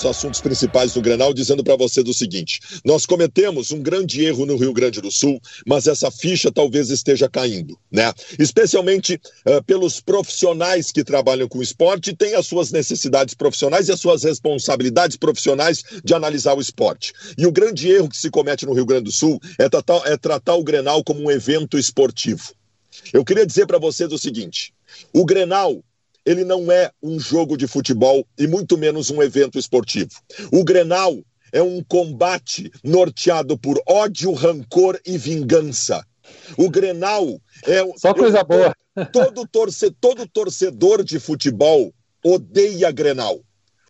dos assuntos principais do Grenal, dizendo para você do seguinte: nós cometemos um grande erro no Rio Grande do Sul, mas essa ficha talvez esteja caindo, né? Especialmente uh, pelos profissionais que trabalham com esporte, têm as suas necessidades profissionais e as suas responsabilidades profissionais de analisar o esporte. E o grande erro que se comete no Rio Grande do Sul é tratar, é tratar o Grenal como um evento esportivo. Eu queria dizer para vocês o seguinte: o Grenal ele não é um jogo de futebol e muito menos um evento esportivo. O Grenal é um combate norteado por ódio, rancor e vingança. O Grenal é só coisa boa. Todo, torce, todo torcedor de futebol odeia Grenal.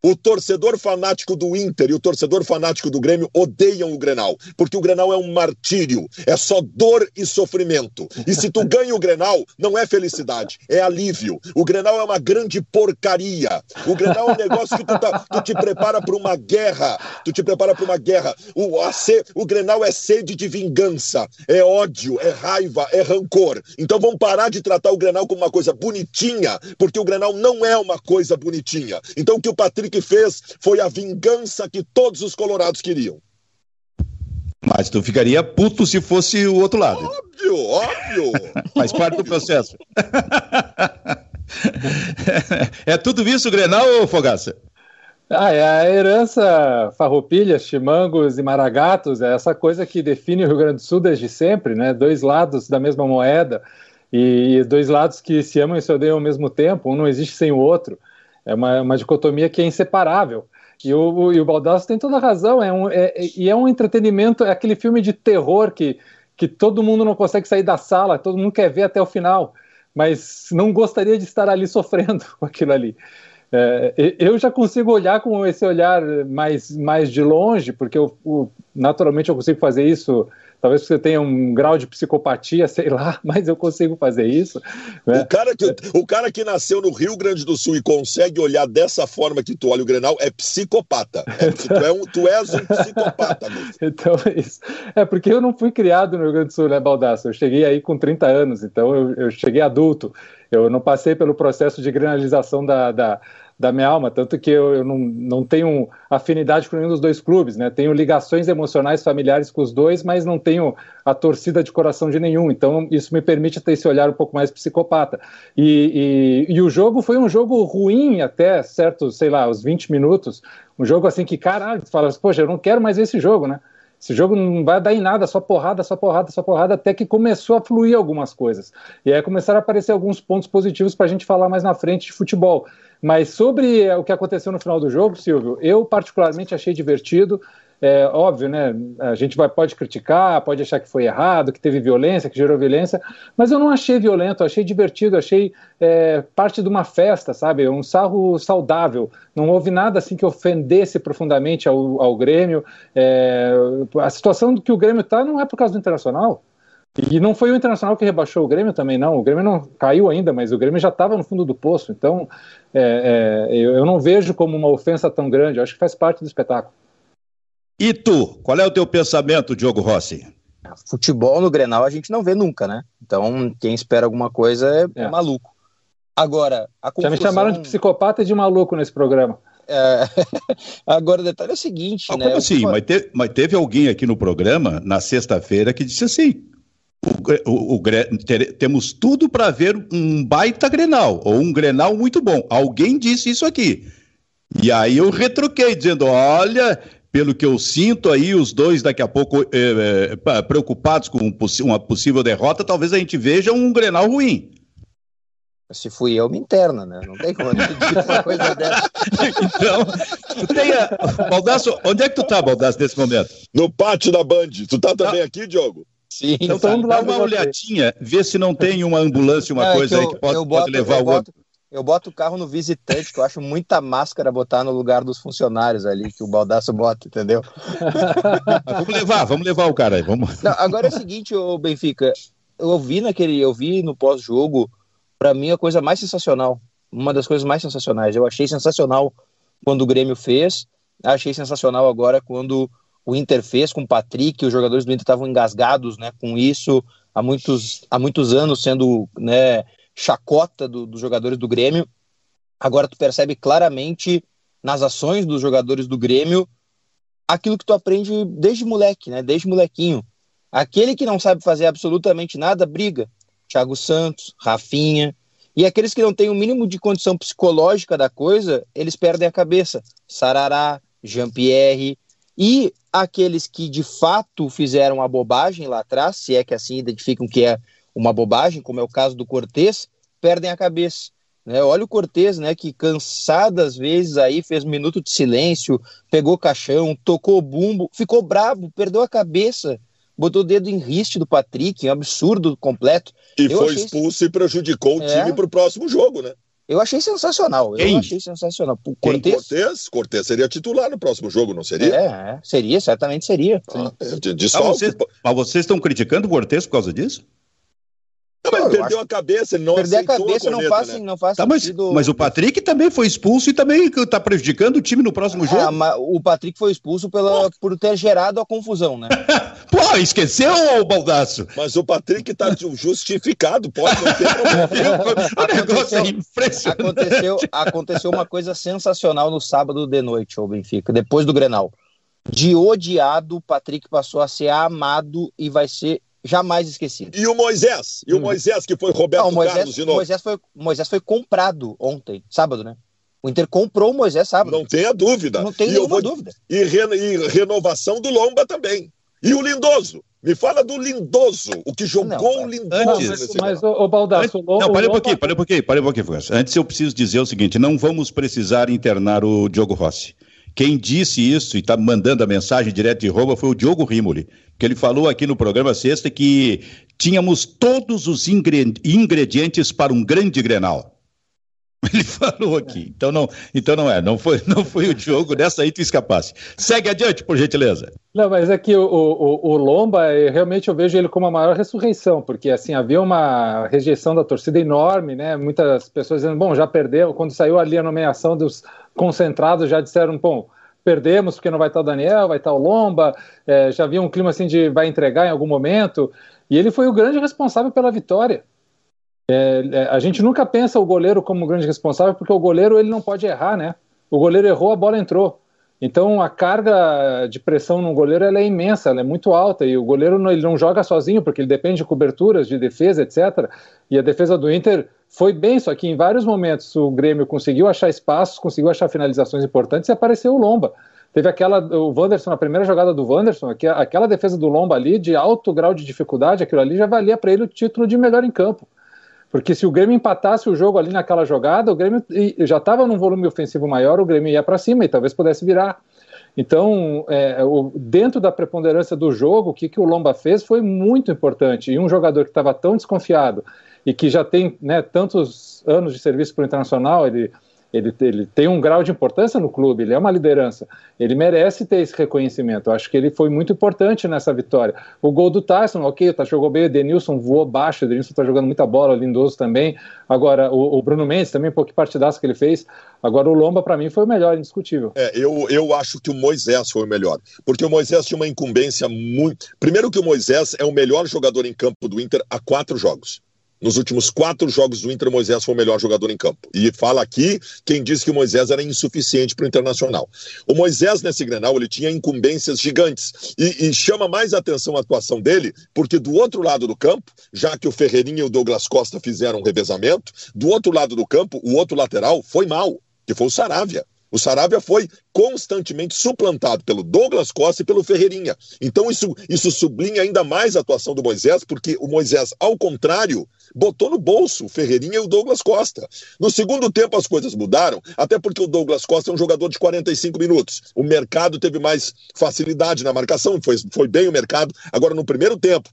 O torcedor fanático do Inter e o torcedor fanático do Grêmio odeiam o Grenal, porque o Grenal é um martírio, é só dor e sofrimento. E se tu ganha o Grenal, não é felicidade, é alívio. O Grenal é uma grande porcaria. O Grenal é um negócio que tu, tá, tu te prepara para uma guerra, tu te prepara para uma guerra. O, a, o Grenal é sede de vingança, é ódio, é raiva, é rancor. Então vamos parar de tratar o Grenal como uma coisa bonitinha, porque o Grenal não é uma coisa bonitinha. Então o que o Patrick que fez foi a vingança que todos os colorados queriam. Mas tu ficaria puto se fosse o outro lado. Óbvio, óbvio. Faz parte do processo. é tudo isso, Grenal ou Fogaça? Ah, é a herança farroupilhas, chimangos e maragatos, é essa coisa que define o Rio Grande do Sul desde sempre, né? Dois lados da mesma moeda e dois lados que se amam e se odeiam ao mesmo tempo, um não existe sem o outro. É uma, uma dicotomia que é inseparável. E o, e o Baldasso tem toda a razão, é um, é, e é um entretenimento, é aquele filme de terror que, que todo mundo não consegue sair da sala, todo mundo quer ver até o final, mas não gostaria de estar ali sofrendo com aquilo ali. É, eu já consigo olhar com esse olhar mais, mais de longe, porque eu, eu, naturalmente eu consigo fazer isso Talvez você tenha um grau de psicopatia, sei lá, mas eu consigo fazer isso. Né? O, cara que, o cara que nasceu no Rio Grande do Sul e consegue olhar dessa forma que tu olha o Grenal é psicopata. É, tu, é um, tu és um psicopata. então, é isso. É porque eu não fui criado no Rio Grande do Sul, né, Baldasso? Eu cheguei aí com 30 anos, então eu, eu cheguei adulto. Eu não passei pelo processo de granalização da, da da minha alma, tanto que eu, eu, não, não tenho afinidade com nenhum dos dois clubes, né? Tenho ligações emocionais familiares com os dois, mas não tenho a torcida de coração de nenhum. Então isso me permite ter esse olhar um pouco mais psicopata. E, e, e o jogo foi um jogo ruim até certo, sei lá, os 20 minutos. Um jogo assim que, caralho, tu fala, poxa, eu não quero mais esse jogo, né? Esse jogo não vai dar em nada, só porrada, só porrada, só porrada, até que começou a fluir algumas coisas. E aí começaram a aparecer alguns pontos positivos para a gente falar mais na frente de futebol. Mas sobre o que aconteceu no final do jogo, Silvio, eu particularmente achei divertido. É óbvio, né? A gente vai, pode criticar, pode achar que foi errado, que teve violência, que gerou violência, mas eu não achei violento, achei divertido, achei é, parte de uma festa, sabe? Um sarro saudável. Não houve nada assim que ofendesse profundamente ao, ao Grêmio. É, a situação que o Grêmio está não é por causa do Internacional. E não foi o Internacional que rebaixou o Grêmio também, não. O Grêmio não caiu ainda, mas o Grêmio já estava no fundo do poço. Então, é, é, eu, eu, não vejo como uma ofensa tão grande. Eu acho que faz parte do espetáculo. E tu? Qual é o teu pensamento, Diogo Rossi? Futebol no Grenal a gente não vê nunca, né? Então, quem espera alguma coisa é, é. maluco. Agora, a confusão... Já me chamaram de psicopata e de maluco nesse programa. É... Agora, o detalhe é o seguinte, ah, né? Como assim? Mas, teve, mas teve alguém aqui no programa, na sexta-feira, que disse assim: o, o, o, ter, temos tudo para ver um baita Grenal, ou um Grenal muito bom. Alguém disse isso aqui. E aí eu retroquei, dizendo: olha, pelo que eu sinto aí, os dois daqui a pouco é, é, preocupados com uma possível derrota, talvez a gente veja um Grenal ruim. Se fui eu, me interna, né? Não tem como acreditar uma coisa dessa. então, tu tem a... Baldasso, onde é que tu tá, Baldasso, nesse momento? No pátio da Band. Tu tá também aqui, Diogo? Sim, então tá, dá uma olhadinha, vê se não tem uma ambulância, uma é, coisa eu, aí que pode, boto, pode levar o outro. Eu boto o carro no visitante, que eu acho muita máscara botar no lugar dos funcionários ali, que o baldaço bota, entendeu? vamos levar, vamos levar o cara aí, vamos. Não, agora é o seguinte, o Benfica, eu vi naquele, eu vi no pós-jogo, para mim a coisa mais sensacional, uma das coisas mais sensacionais. Eu achei sensacional quando o Grêmio fez, achei sensacional agora quando o Inter fez com o Patrick, os jogadores do Inter estavam engasgados né, com isso há muitos, há muitos anos, sendo né, chacota do, dos jogadores do Grêmio. Agora tu percebe claramente nas ações dos jogadores do Grêmio aquilo que tu aprende desde moleque, né? Desde molequinho. Aquele que não sabe fazer absolutamente nada, briga. Thiago Santos, Rafinha. E aqueles que não têm o mínimo de condição psicológica da coisa, eles perdem a cabeça. Sarará, Jean-Pierre. E aqueles que de fato fizeram a bobagem lá atrás, se é que assim identificam que é uma bobagem, como é o caso do Cortez, perdem a cabeça. Né? Olha o Cortez, né, que cansadas vezes aí fez um minuto de silêncio, pegou caixão, tocou bumbo, ficou bravo, perdeu a cabeça, botou o dedo em riste do Patrick, um absurdo completo. E Eu foi expulso e prejudicou o é... time para o próximo jogo, né? Eu achei sensacional. Quem? Eu achei sensacional. Cortez? Cortez? Cortez seria titular no próximo jogo, não seria? É, é seria, certamente seria. Ah, de, de ah, vocês, mas vocês estão criticando o Cortez por causa disso? Não, mas ele perdeu acho... a cabeça, ele não Perder a cabeça a corneta, não faz, né? não faz tá, sentido... mas, mas, o Patrick também foi expulso e também está prejudicando o time no próximo jogo. Ah, o Patrick foi expulso pela, por ter gerado a confusão, né? Pô, esqueceu, Baldaço? Mas o Patrick está justificado, pode não ter o negócio é impressionante. Aconteceu, aconteceu uma coisa sensacional no sábado de noite, o Benfica, depois do Grenal. De odiado, o Patrick passou a ser amado e vai ser jamais esquecido. E o Moisés? E hum. o Moisés, que foi Roberto Não, Moisés, Carlos de novo? Moisés foi, Moisés foi comprado ontem, sábado, né? O Inter comprou o Moisés sábado. Não tenha dúvida. Não tem e nenhuma vou... dúvida. E, re... e, renovação do Lomba também. E o Lindoso. Me fala do Lindoso, o que jogou o Lindoso. Antes, mas, o, o Baldasso... Antes, não, parei um pouquinho, parei um pouquinho, parei um pouquinho. Antes eu preciso dizer o seguinte, não vamos precisar internar o Diogo Rossi. Quem disse isso e está mandando a mensagem direto de Roma foi o Diogo Rimoli, que ele falou aqui no programa sexta que tínhamos todos os ingredientes para um grande Grenal. Ele falou aqui. Então não, então não é, não foi, não foi o Diogo, dessa aí tu escapasse. Segue adiante, por gentileza. Não, mas é o, o, o Lomba, realmente eu vejo ele como a maior ressurreição, porque assim, havia uma rejeição da torcida enorme, né? Muitas pessoas dizendo, bom, já perdeu, quando saiu ali a nomeação dos concentrados, já disseram, bom, perdemos porque não vai estar o Daniel, vai estar o Lomba, é, já havia um clima assim de vai entregar em algum momento, e ele foi o grande responsável pela vitória. É, é, a gente nunca pensa o goleiro como grande responsável, porque o goleiro ele não pode errar, né? O goleiro errou, a bola entrou. Então a carga de pressão no goleiro é imensa, é muito alta e o goleiro não, ele não joga sozinho porque ele depende de coberturas, de defesa, etc. E a defesa do Inter foi bem, só que em vários momentos o Grêmio conseguiu achar espaços, conseguiu achar finalizações importantes e apareceu o Lomba. Teve aquela, o Wanderson, a primeira jogada do Wanderson, aquela defesa do Lomba ali de alto grau de dificuldade, aquilo ali já valia para ele o título de melhor em campo. Porque se o Grêmio empatasse o jogo ali naquela jogada, o Grêmio já estava num volume ofensivo maior, o Grêmio ia para cima e talvez pudesse virar. Então, é, o, dentro da preponderância do jogo, o que, que o Lomba fez foi muito importante. E um jogador que estava tão desconfiado e que já tem né, tantos anos de serviço para o Internacional, ele ele, ele tem um grau de importância no clube, ele é uma liderança, ele merece ter esse reconhecimento. Eu acho que ele foi muito importante nessa vitória. O gol do Tyson, ok, tá, jogou bem, o Denilson voou baixo, o Denilson está jogando muita bola, o Lindoso também. Agora, o, o Bruno Mendes também, um pouco partidaço que ele fez. Agora, o Lomba, para mim, foi o melhor, indiscutível. É, eu, eu acho que o Moisés foi o melhor, porque o Moisés tinha uma incumbência muito. Primeiro, que o Moisés é o melhor jogador em campo do Inter há quatro jogos. Nos últimos quatro jogos do Inter, Moisés foi o melhor jogador em campo. E fala aqui quem disse que o Moisés era insuficiente para o Internacional. O Moisés, nesse Grenal, ele tinha incumbências gigantes. E, e, chama mais atenção a atuação dele, porque do outro lado do campo, já que o Ferreirinha e o Douglas Costa fizeram um revezamento, do outro lado do campo, o outro lateral foi mal, que foi o Saravia. O Saravia foi constantemente suplantado pelo Douglas Costa e pelo Ferreirinha. Então isso, isso sublinha ainda mais a atuação do Moisés, porque o Moisés, ao contrário, botou no bolso o Ferreirinha e o Douglas Costa. No segundo tempo as coisas mudaram, até porque o Douglas Costa é um jogador de 45 minutos. O mercado teve mais facilidade na marcação, foi, foi bem o mercado. Agora, no primeiro tempo,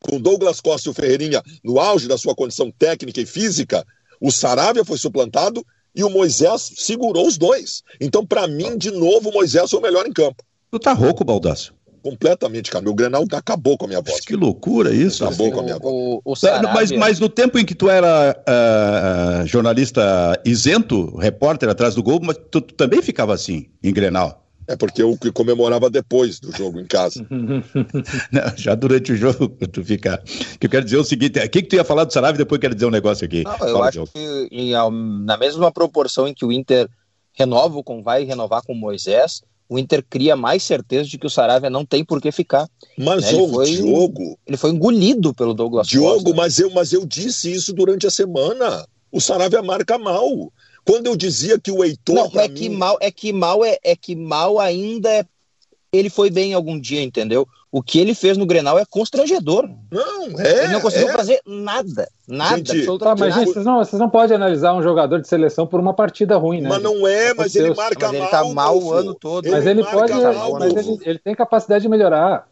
com o Douglas Costa e o Ferreirinha no auge da sua condição técnica e física, o Saravia foi suplantado e o Moisés segurou os dois. Então, para mim, de novo, o Moisés foi o melhor em campo. Tu tá rouco, Baldaço? Completamente, cara. Meu Grenal acabou com a minha voz. Que loucura isso. Acabou com a minha voz. O, o mas, mas no tempo em que tu era uh, jornalista isento, repórter atrás do gol, mas tu, tu também ficava assim, em Grenal? É porque eu comemorava depois do jogo em casa. Não, já durante o jogo, tu fica. Que eu quero dizer o seguinte: o que, que tu ia falar do Sarave depois eu quero dizer um negócio aqui? Não, eu acho que em, na mesma proporção em que o Inter renova com vai renovar com o Moisés, o Inter cria mais certeza de que o Saravia não tem por que ficar. Mas né? o foi, Diogo. Ele foi engolido pelo Douglas Diogo, Costa. mas eu, mas eu disse isso durante a semana. O Saravia marca mal. Quando eu dizia que o Heitor. Não, é mim... que mal, é que mal é, é que mal ainda é. Ele foi bem algum dia, entendeu? O que ele fez no Grenal é constrangedor. Não, é. Ele não conseguiu é. fazer nada. Nada, gente, absolutamente tá, mas, gente, vocês, não, vocês não podem analisar um jogador de seleção por uma partida ruim, né? Mas não é, mas ele marca mas mal. Ele tá mal o ano todo. Mas ele, pode. Mal, mas ele, ele tem capacidade de melhorar.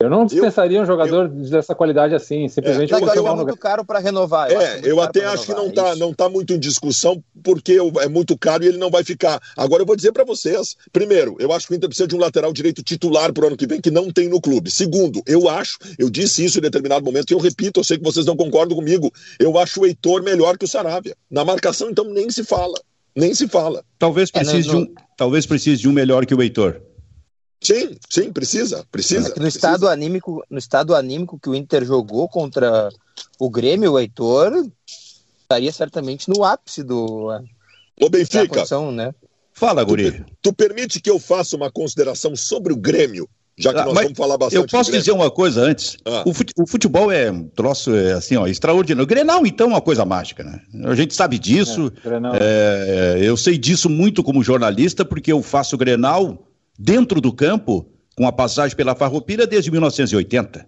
Eu não dispensaria eu, um jogador eu, dessa qualidade assim, simplesmente é, porque é muito caro para renovar. Eu é, eu até acho que não está não tá muito em discussão, porque é muito caro e ele não vai ficar. Agora eu vou dizer para vocês: primeiro, eu acho que o Inter precisa de um lateral direito titular para o ano que vem, que não tem no clube. Segundo, eu acho, eu disse isso em determinado momento, e eu repito, eu sei que vocês não concordam comigo, eu acho o Heitor melhor que o Saravia. Na marcação, então, nem se fala. Nem se fala. Talvez precise, é, não, não... De, um, talvez precise de um melhor que o Heitor. Sim, sim, precisa, precisa. É no estado anímico, no estado anímico que o Inter jogou contra o Grêmio, o Heitor estaria certamente no ápice do o Benfica. Condição, né? Fala, Guri. Tu, tu, permite que eu faça uma consideração sobre o Grêmio, já que ah, nós vamos falar bastante. Eu posso dizer uma coisa antes. Ah. O, futebol é um troço é, assim, ó, extraordinário. O Grenal, então, é uma coisa mágica, né? A gente sabe disso. É, é, eu sei disso muito como jornalista, porque eu faço Grenal dentro do campo com a passagem pela Farroupilha desde 1980.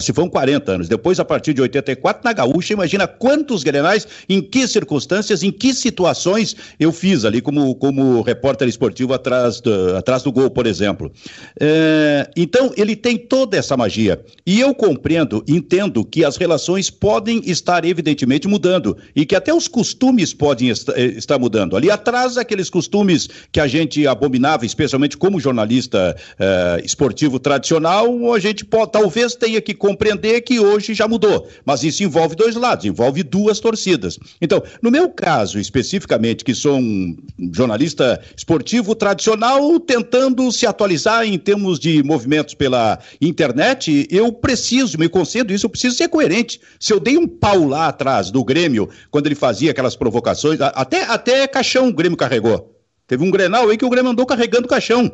Se foram 40 anos. Depois, a partir de 84, na Gaúcha, imagina quantos grenais, em que circunstâncias, em que situações eu fiz ali como, como repórter esportivo atrás do, atrás do gol, por exemplo. É, então, ele tem toda essa magia. E eu compreendo, entendo que as relações podem estar, evidentemente, mudando. E que até os costumes podem est eh, estar mudando. Ali atrás, aqueles costumes que a gente abominava, especialmente como jornalista é, esportivo tradicional, a gente pode, talvez tenha que que compreender que hoje já mudou. Mas isso envolve dois lados, envolve duas torcidas. Então, no meu caso, especificamente, que sou um jornalista esportivo tradicional, tentando se atualizar em termos de movimentos pela internet, eu preciso, me concedo isso, eu preciso ser coerente. Se eu dei um pau lá atrás do Grêmio, quando ele fazia aquelas provocações, até, até caixão o Grêmio carregou. Teve um Grenal aí que o Grêmio andou carregando caixão.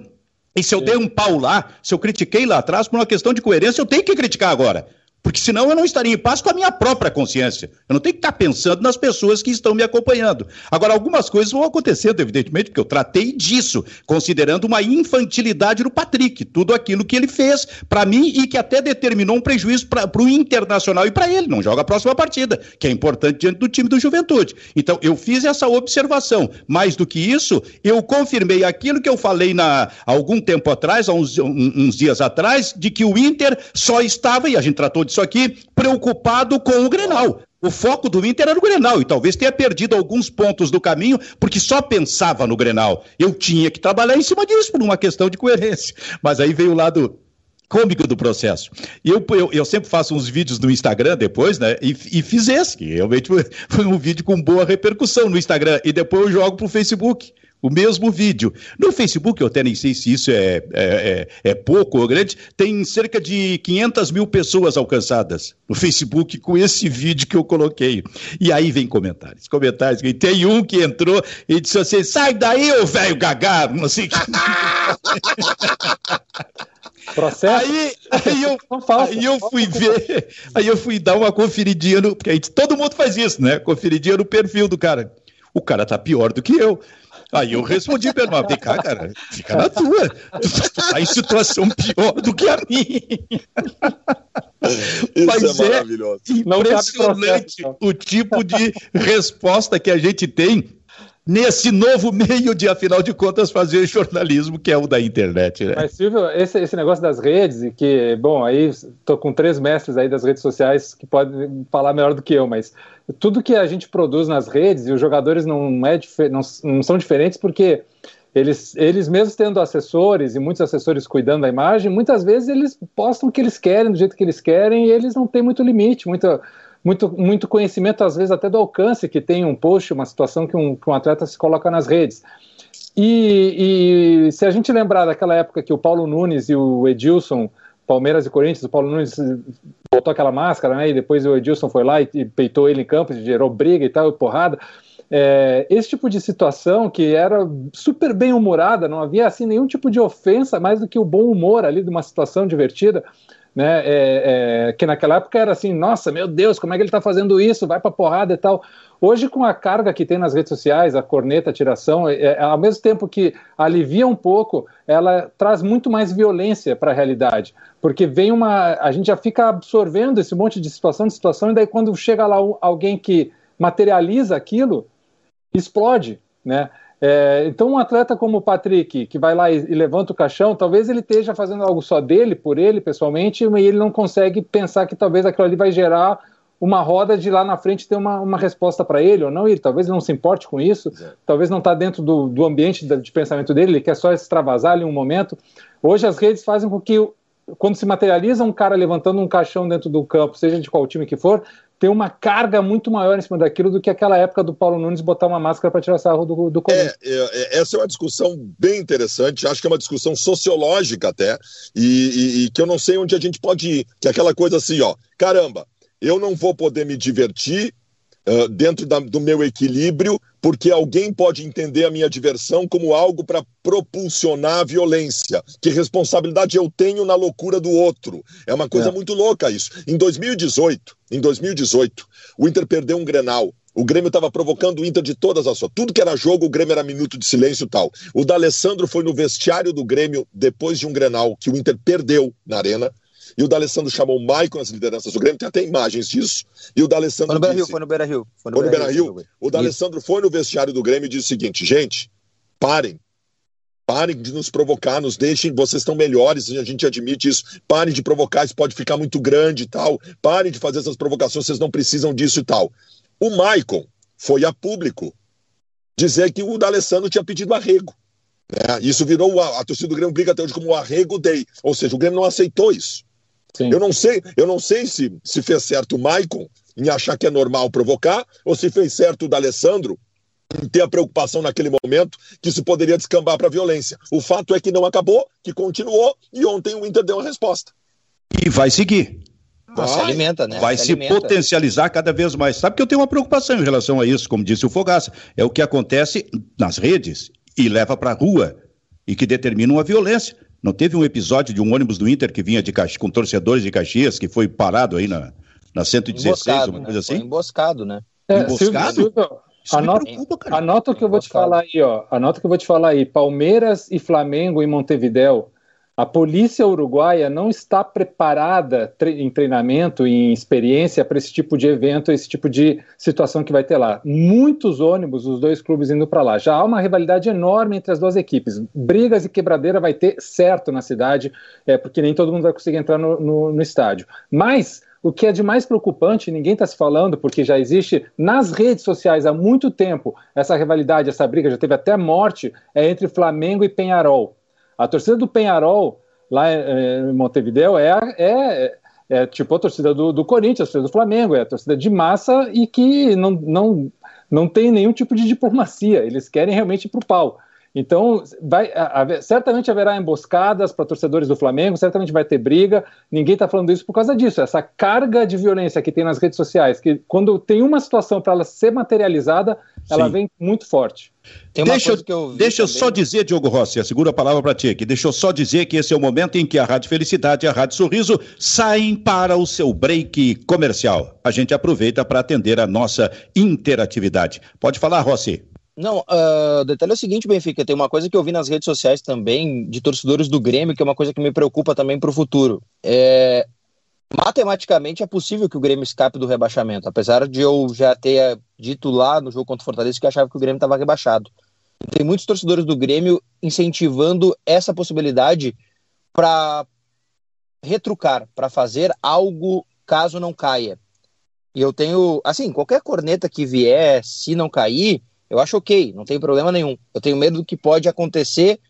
E se eu dei um pau lá, se eu critiquei lá atrás por uma questão de coerência, eu tenho que criticar agora. Porque senão eu não estaria em paz com a minha própria consciência. Eu não tenho que estar pensando nas pessoas que estão me acompanhando. Agora, algumas coisas vão acontecendo, evidentemente, porque eu tratei disso, considerando uma infantilidade do Patrick. Tudo aquilo que ele fez para mim e que até determinou um prejuízo para o Internacional e para ele. Não joga a próxima partida, que é importante diante do time do Juventude. Então, eu fiz essa observação. Mais do que isso, eu confirmei aquilo que eu falei na, algum tempo atrás, há uns, uns dias atrás, de que o Inter só estava, e a gente tratou disso aqui, preocupado com o Grenal. O foco do Inter era o Grenal e talvez tenha perdido alguns pontos do caminho porque só pensava no Grenal. Eu tinha que trabalhar em cima disso por uma questão de coerência. Mas aí veio o lado cômico do processo. Eu, eu, eu, sempre faço uns vídeos no Instagram depois, né? E, e fiz esse, que realmente foi um vídeo com boa repercussão no Instagram. E depois eu jogo para o Facebook o mesmo vídeo. No Facebook, eu até nem sei se isso é, é, é, é, pouco ou grande, tem cerca de 500 mil pessoas alcançadas no Facebook com esse vídeo que eu coloquei. E aí vem comentários, comentários. E tem um que entrou e disse assim, sai daí, ô velho gagá, não sei Processo? Aí, aí, eu, aí eu fui ver, aí eu fui dar uma conferidinha no. Porque aí todo mundo faz isso, né? Conferidinha no perfil do cara. O cara tá pior do que eu. Aí eu respondi irmã, vem cá, cara, fica na tua. Tu, tu tá em situação pior do que a minha. Isso Mas é, é maravilhoso. É impressionante o tipo de resposta que a gente tem nesse novo meio de, afinal de contas, fazer jornalismo, que é o da internet. Né? Mas, Silvio, esse, esse negócio das redes, e que, bom, aí estou com três mestres aí das redes sociais que podem falar melhor do que eu, mas tudo que a gente produz nas redes, e os jogadores não, é, não, não são diferentes porque eles, eles mesmos tendo assessores e muitos assessores cuidando da imagem, muitas vezes eles postam o que eles querem, do jeito que eles querem, e eles não têm muito limite, muito muito, muito conhecimento, às vezes até do alcance que tem um post, uma situação que um, que um atleta se coloca nas redes. E, e, se a gente lembrar daquela época que o Paulo Nunes e o Edilson, Palmeiras e Corinthians, o Paulo Nunes botou aquela máscara, né? E depois o Edilson foi lá e, e peitou ele em campo, gerou briga e tal, porrada. é, esse tipo de situação que era super bem humorada, não havia assim nenhum tipo de ofensa mais do que o bom humor ali de uma situação divertida, né? É, é, que naquela época era assim, nossa, meu Deus, como é que ele está fazendo isso? Vai para porrada e tal. Hoje, com a carga que tem nas redes sociais, a corneta, a tiração, é, é, ao mesmo tempo que alivia um pouco, ela traz muito mais violência para a realidade. Porque vem uma. A gente já fica absorvendo esse monte de situação, de situação, e daí quando chega lá alguém que materializa aquilo, explode, né? É, então, um atleta como o Patrick, que vai lá e, e, levanta o caixão, talvez ele esteja fazendo algo só dele, por ele, pessoalmente, e ele não consegue pensar que talvez aquilo ali vai gerar uma roda de lá na frente ter uma, uma resposta para ele ou não, e talvez ele não se importe com isso, talvez não está dentro do, do ambiente de, de, pensamento dele, ele quer só extravasar ali um momento. Hoje as redes fazem com que, quando se materializa um cara levantando um caixão dentro do campo, seja de qual time que for, tem uma carga muito maior em cima daquilo do que aquela época do Paulo Nunes botar uma máscara para tirar sarro do, do Corinthians. É, é, é, essa é uma discussão bem interessante, acho que é uma discussão sociológica até, e, e, e que eu não sei onde a gente pode ir, que é aquela coisa assim, ó, caramba, eu não vou poder me divertir uh, dentro da, do meu equilíbrio, porque alguém pode entender a minha diversão como algo para propulsionar a violência. Que responsabilidade eu tenho na loucura do outro? É uma coisa é. muito louca isso. Em 2018, em 2018, o Inter perdeu um Grenal. O Grêmio estava provocando o Inter de todas as suas. Tudo que era jogo, o Grêmio era minuto de silêncio e tal. O D'Alessandro foi no vestiário do Grêmio depois de um Grenal que o Inter perdeu na arena e o D'Alessandro chamou o Maicon as lideranças do Grêmio, tem até imagens disso. E o D'Alessandro. Foi no Beira-Rio, foi no Beira-Rio. Foi no Beira-Rio. o D'Alessandro foi no vestiário do Grêmio e disse o seguinte: gente, parem. Parem de nos provocar, nos deixem, vocês estão melhores, a gente admite isso. Parem de provocar, isso pode ficar muito grande e tal. Parem de fazer essas provocações, vocês não precisam disso e tal. O Maicon foi a público dizer que o D'Alessandro tinha pedido arrego. É, isso virou a, a torcida do Grêmio briga até hoje como o arrego dei. Ou seja, o Grêmio não aceitou isso. Sim. Eu não sei, eu não sei se, se fez certo o Maicon em achar que é normal provocar, ou se fez certo o D'Alessandro em ter a preocupação naquele momento que isso poderia descambar para violência. O fato é que não acabou, que continuou, e ontem o Inter deu uma resposta. E vai seguir. Vai, se alimenta, né? Vai se, se potencializar cada vez mais. Sabe que eu tenho uma preocupação em relação a isso, como disse o Fogaça. É o que acontece nas redes e leva para a rua e que determina uma violência. Não teve um episódio de um ônibus do Inter que vinha de Caxi, com torcedores de Caxias, que foi parado aí na, na 116, emboscado, uma né? coisa assim? Foi emboscado, né? É, emboscado? Silvio, Silvio, anota, preocupa, anota o que eu vou te falar aí, ó. Anota o que eu vou te falar aí. Palmeiras e Flamengo em Montevidéu a polícia uruguaia não está preparada em treinamento em experiência para esse tipo de evento, esse tipo de situação que vai ter lá. Muitos ônibus, os dois clubes indo para lá. Já há uma rivalidade enorme entre as duas equipes. Brigas e quebradeira vai ter certo na cidade, é, porque nem todo mundo vai conseguir entrar no, no, no estádio. Mas o que é de mais preocupante, ninguém está se falando, porque já existe nas redes sociais há muito tempo essa rivalidade, essa briga, já teve até morte, é entre Flamengo e Penharol. A torcida do Penharol, lá eh, em Montevideo, é, é, é tipo a torcida do, do Corinthians, a torcida do Flamengo, é a torcida de massa e que não, não, não tem nenhum tipo de diplomacia, eles querem realmente ir para o pau. Então, vai, certamente haverá emboscadas para torcedores do Flamengo, certamente vai ter briga. Ninguém está falando isso por causa disso. Essa carga de violência que tem nas redes sociais, que quando tem uma situação para ela ser materializada, ela Sim. vem muito forte. deixa eu, deixa eu só dizer, Diogo Rossi, segura a palavra para ti aqui. Deixa eu só dizer que esse é o momento em que a Rádio Felicidade e a Rádio Sorriso saem para o seu break comercial. A gente aproveita para atender a nossa interatividade. Pode falar, Rossi. Não, uh, o detalhe é o seguinte, Benfica, tem uma coisa que eu vi nas redes sociais também, de torcedores do Grêmio, que é uma coisa que me preocupa também para o futuro. É, matematicamente é possível que o Grêmio escape do rebaixamento, apesar de eu já ter dito lá no jogo contra o Fortaleza que achava que o Grêmio estava rebaixado. Tem muitos torcedores do Grêmio incentivando essa possibilidade para retrucar, para fazer algo caso não caia. E eu tenho, assim, qualquer corneta que vier, se não cair, eu acho ok, não tem problema nenhum. Eu tenho medo do que pode acontecer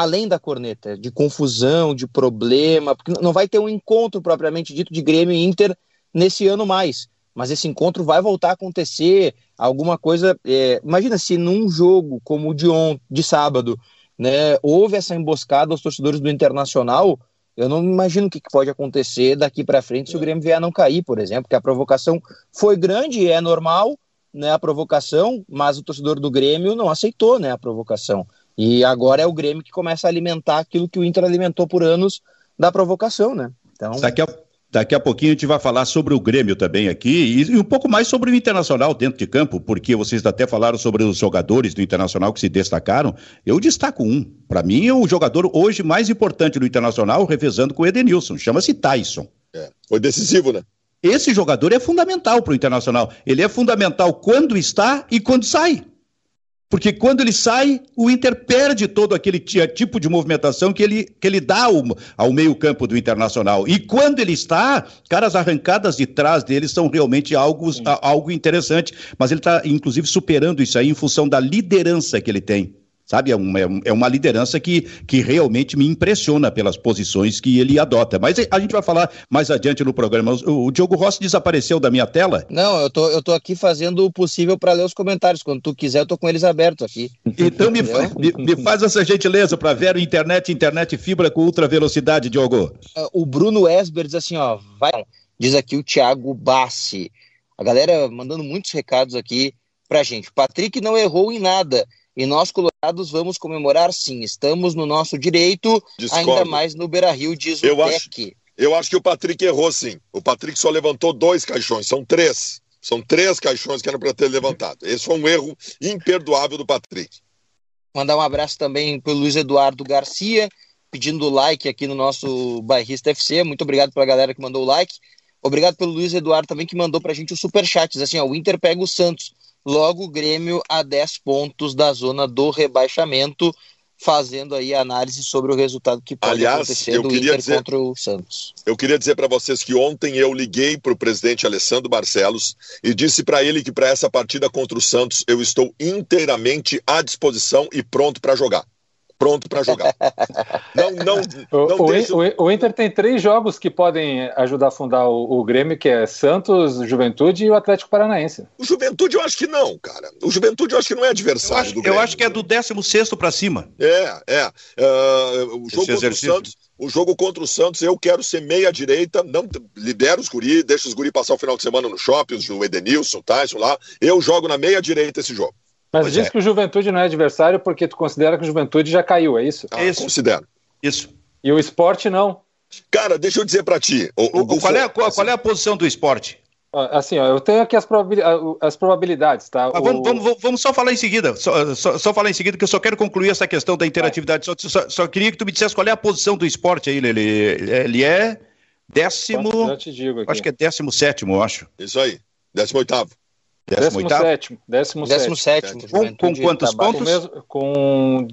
além da corneta, de confusão, de problema, porque não vai ter um encontro propriamente dito de Grêmio e Inter nesse ano mais. Mas esse encontro vai voltar a acontecer, alguma coisa. É... imagina se num jogo como o de ontem, de sábado, né, houve essa emboscada aos torcedores do Internacional. Eu não imagino o que pode acontecer daqui para frente se o Grêmio vier a não cair, por exemplo, que a provocação foi grande, é normal, né, a provocação, mas o torcedor do Grêmio não aceitou né, a provocação. E agora é o Grêmio que começa a alimentar aquilo que o Inter alimentou por anos da provocação, né? Então... Daqui a, daqui a pouquinho a gente vai falar sobre o Grêmio também aqui e, e, um pouco mais sobre o Internacional dentro de campo, porque vocês até falaram sobre os jogadores do Internacional que se destacaram. Eu destaco um. Para mim, é o jogador hoje mais importante do Internacional, revezando com o Edenilson. Chama-se Tyson. É, foi decisivo, né? Esse jogador é fundamental para o Internacional. Ele é fundamental quando está e quando sai. Porque quando ele sai, o Inter perde todo aquele tipo de movimentação que ele, que ele dá ao, ao meio-campo do Internacional. E quando ele está, cara, as arrancadas de trás dele são realmente algo, algo interessante. Mas ele está, inclusive, superando isso aí em função da liderança que ele tem sabe? É uma, é uma liderança que, que realmente me impressiona pelas posições que ele adota. Mas a gente vai falar mais adiante no programa. O, o Diogo Rossi desapareceu da minha tela? Não, eu tô, eu tô aqui fazendo o possível para ler os comentários. Quando tu quiser, eu tô com eles abertos aqui. Então me, me, me, faz essa gentileza para ver o internet, internet fibra com ultra velocidade, Diogo. Ah, o Bruno Esber diz assim, ó, vai, diz aqui o Thiago Bassi. A galera mandando muitos recados aqui pra gente. Patrick não errou em nada e nós, colorados, vamos comemorar sim. Estamos no nosso direito, Discordo. ainda mais no Beira Rio, diz eu o acho, Eu acho que o Patrick errou sim. O Patrick só levantou dois caixões, são três. São três caixões que eram para ter levantado. Esse foi um erro imperdoável do Patrick. Mandar um abraço também para o Luiz Eduardo Garcia, pedindo like aqui no nosso Bairrista FC. Muito obrigado pela galera que mandou o like. Obrigado pelo Luiz Eduardo também que mandou para a gente o superchat. Diz assim, ó, o Inter pega o Santos. Logo, o Grêmio a 10 pontos da zona do rebaixamento, fazendo aí análise sobre o resultado que pode Aliás, acontecer do Inter dizer, contra o Santos. Eu queria dizer para vocês que ontem eu liguei para o presidente Alessandro Barcelos e disse para ele que para essa partida contra o Santos eu estou inteiramente à disposição e pronto para jogar pronto para jogar. não, não, não o, deixa... o, o, Inter tem três jogos que podem ajudar a fundar o, o, Grêmio, que é Santos, Juventude e o Atlético Paranaense. O Juventude eu acho que não, cara. O Juventude eu acho que não é adversário eu acho, do Grêmio. Eu acho que é do 16 para cima. É, é. Uh, o jogo Esse contra exercício. o Santos. O jogo contra o Santos, eu quero ser meia-direita, não libera os guri, deixa os guri passar o final de semana no shopping, o Edenilson, o Tyson lá. Eu jogo na meia-direita esse jogo. Mas pois diz é. que o Juventude não é adversário porque tu considera que o Juventude já caiu, é isso? Ah, isso. Considero. Isso. E o esporte não? Cara, deixa eu dizer para ti. O, o, qual, é, qual, qual, é a posição do esporte? Assim, ó, eu tenho aqui as, probabilidades, as probabilidades tá? Ah, vamos, vamos, vamos, só falar em seguida, só, só, só, falar em seguida, que eu só quero concluir essa questão da interatividade. Só, só, só, queria que tu me dissesse qual é a posição do esporte aí, ele, ele é décimo. Já te digo aqui. Acho que é décimo sétimo, eu acho. Isso aí, décimo oitavo. Décimo sétimo. Décimo, décimo sétimo. sétimo. Com, com quantos pontos? Com, com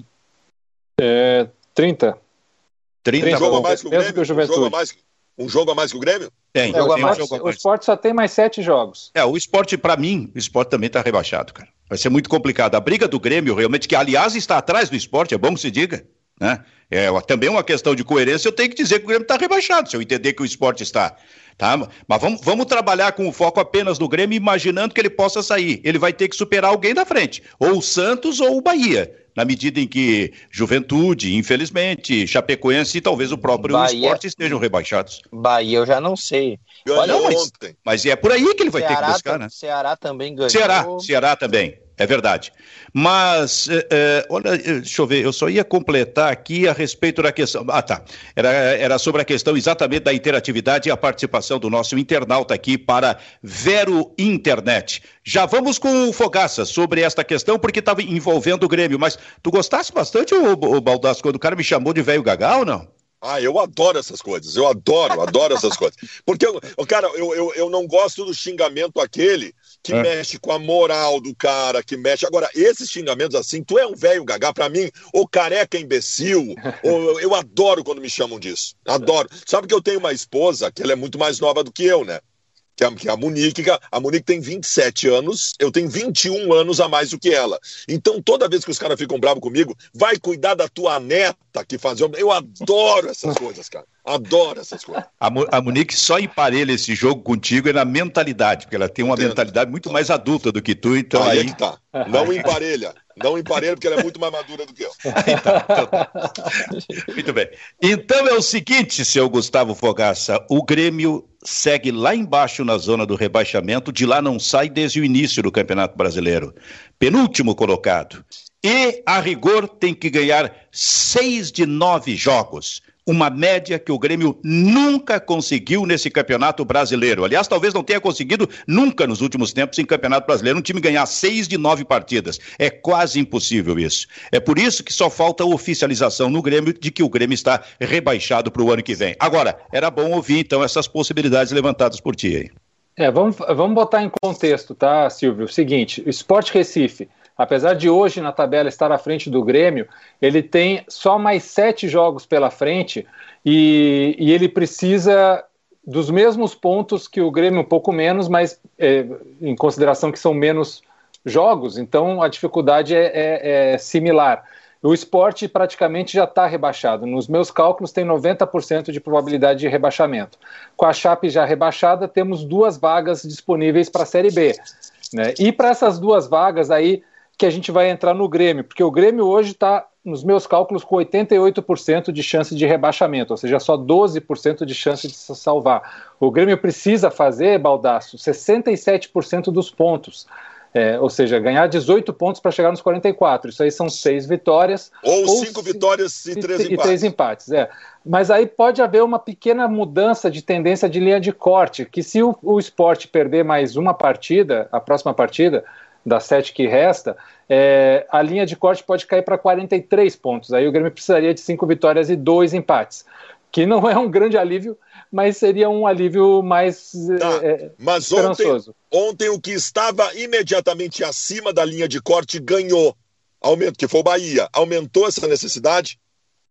é, 30. 30 um jogo a mais que o Grêmio? Que o um, jogo a mais, um jogo a mais que o Grêmio? Tem. É, o, esporte, o esporte só tem mais sete jogos. É, o esporte, para mim, o esporte também está rebaixado, cara. Vai ser muito complicado. A briga do Grêmio, realmente, que aliás está atrás do esporte, é bom que se diga, né? É também uma questão de coerência, eu tenho que dizer que o Grêmio está rebaixado, se eu entender que o esporte está. Tá? Mas vamos, vamos trabalhar com o foco apenas no Grêmio, imaginando que ele possa sair. Ele vai ter que superar alguém da frente, ou o Santos ou o Bahia, na medida em que Juventude, infelizmente, Chapecoense e talvez o próprio Bahia, esporte estejam rebaixados. Bahia eu já não sei. Ganhou Olha, mas, mas é por aí que ele vai Ceará, ter que buscar, né? Ceará também ganhou. Ceará, Ceará também. É verdade. Mas, é, olha, é, deixa eu ver, eu só ia completar aqui a respeito da questão. Ah, tá. Era, era sobre a questão exatamente da interatividade e a participação do nosso internauta aqui para Vero Internet. Já vamos com o Fogaça sobre esta questão, porque estava envolvendo o Grêmio. Mas tu gostasse bastante, o, o quando o cara me chamou de velho gagal ou não? Ah, eu adoro essas coisas, eu adoro, adoro essas coisas. Porque, cara, eu, eu, eu não gosto do xingamento aquele que é. mexe com a moral do cara, que mexe. Agora, esses xingamentos assim, tu é um velho gagá, pra mim, ou careca imbecil, ou, eu adoro quando me chamam disso. Adoro. Sabe que eu tenho uma esposa que ela é muito mais nova do que eu, né? Que é, que é a Monique. A Monique tem 27 anos, eu tenho 21 anos a mais do que ela. Então, toda vez que os caras ficam bravos comigo, vai cuidar da tua neta que faz. Eu adoro essas coisas, cara. Adoro essas coisas. A, a Monique só emparelha esse jogo contigo é na mentalidade, porque ela tem uma Entendo. mentalidade muito mais adulta do que tu, então aí. aí... É que tá. Não emparelha. Não emparelho, porque ela é muito mais madura do que eu. então, então, tá. muito bem. Então é o seguinte, seu Gustavo Fogaça, o Grêmio segue lá embaixo na zona do rebaixamento, de lá não sai desde o início do Campeonato Brasileiro. Penúltimo colocado. E, a rigor, tem que ganhar seis de nove jogos uma média que o Grêmio nunca conseguiu nesse campeonato brasileiro. Aliás, talvez não tenha conseguido nunca nos últimos tempos em campeonato brasileiro um time ganhar seis de nove partidas. É quase impossível isso. É por isso que só falta oficialização no Grêmio de que o Grêmio está rebaixado para o ano que vem. Agora, era bom ouvir então essas possibilidades levantadas por ti aí. É, vamos, vamos botar em contexto, tá, Silvio? O seguinte: o Sport Recife apesar de hoje na tabela estar à frente do Grêmio, ele tem só mais sete jogos pela frente e, e ele precisa dos mesmos pontos que o Grêmio, um pouco menos, mas é, em consideração que são menos jogos, então a dificuldade é, é, é similar. O esporte praticamente já está rebaixado. Nos meus cálculos, tem 90% de probabilidade de rebaixamento. Com a Chape já rebaixada, temos duas vagas disponíveis para a Série B. Né? E para essas duas vagas aí, que a gente vai entrar no Grêmio, porque o Grêmio hoje está, nos meus cálculos, com 88% de chance de rebaixamento, ou seja, só 12% de chance de se salvar. O Grêmio precisa fazer, Baldaço, 67% dos pontos. É, ou seja, ganhar 18 pontos para chegar nos 44. Isso aí são seis vitórias. Ou, ou cinco vitórias e três e, empates. E três empates, é. Mas aí pode haver uma pequena mudança de tendência de linha de corte, que se o, o esporte perder mais uma partida, a próxima partida, das sete que resta, é, a linha de corte pode cair para 43 pontos. Aí o Grêmio precisaria de cinco vitórias e dois empates, que não é um grande alívio, mas seria um alívio mais tá, é, mas esperançoso. Ontem, ontem o que estava imediatamente acima da linha de corte ganhou. Aumento, que foi o Bahia. Aumentou essa necessidade?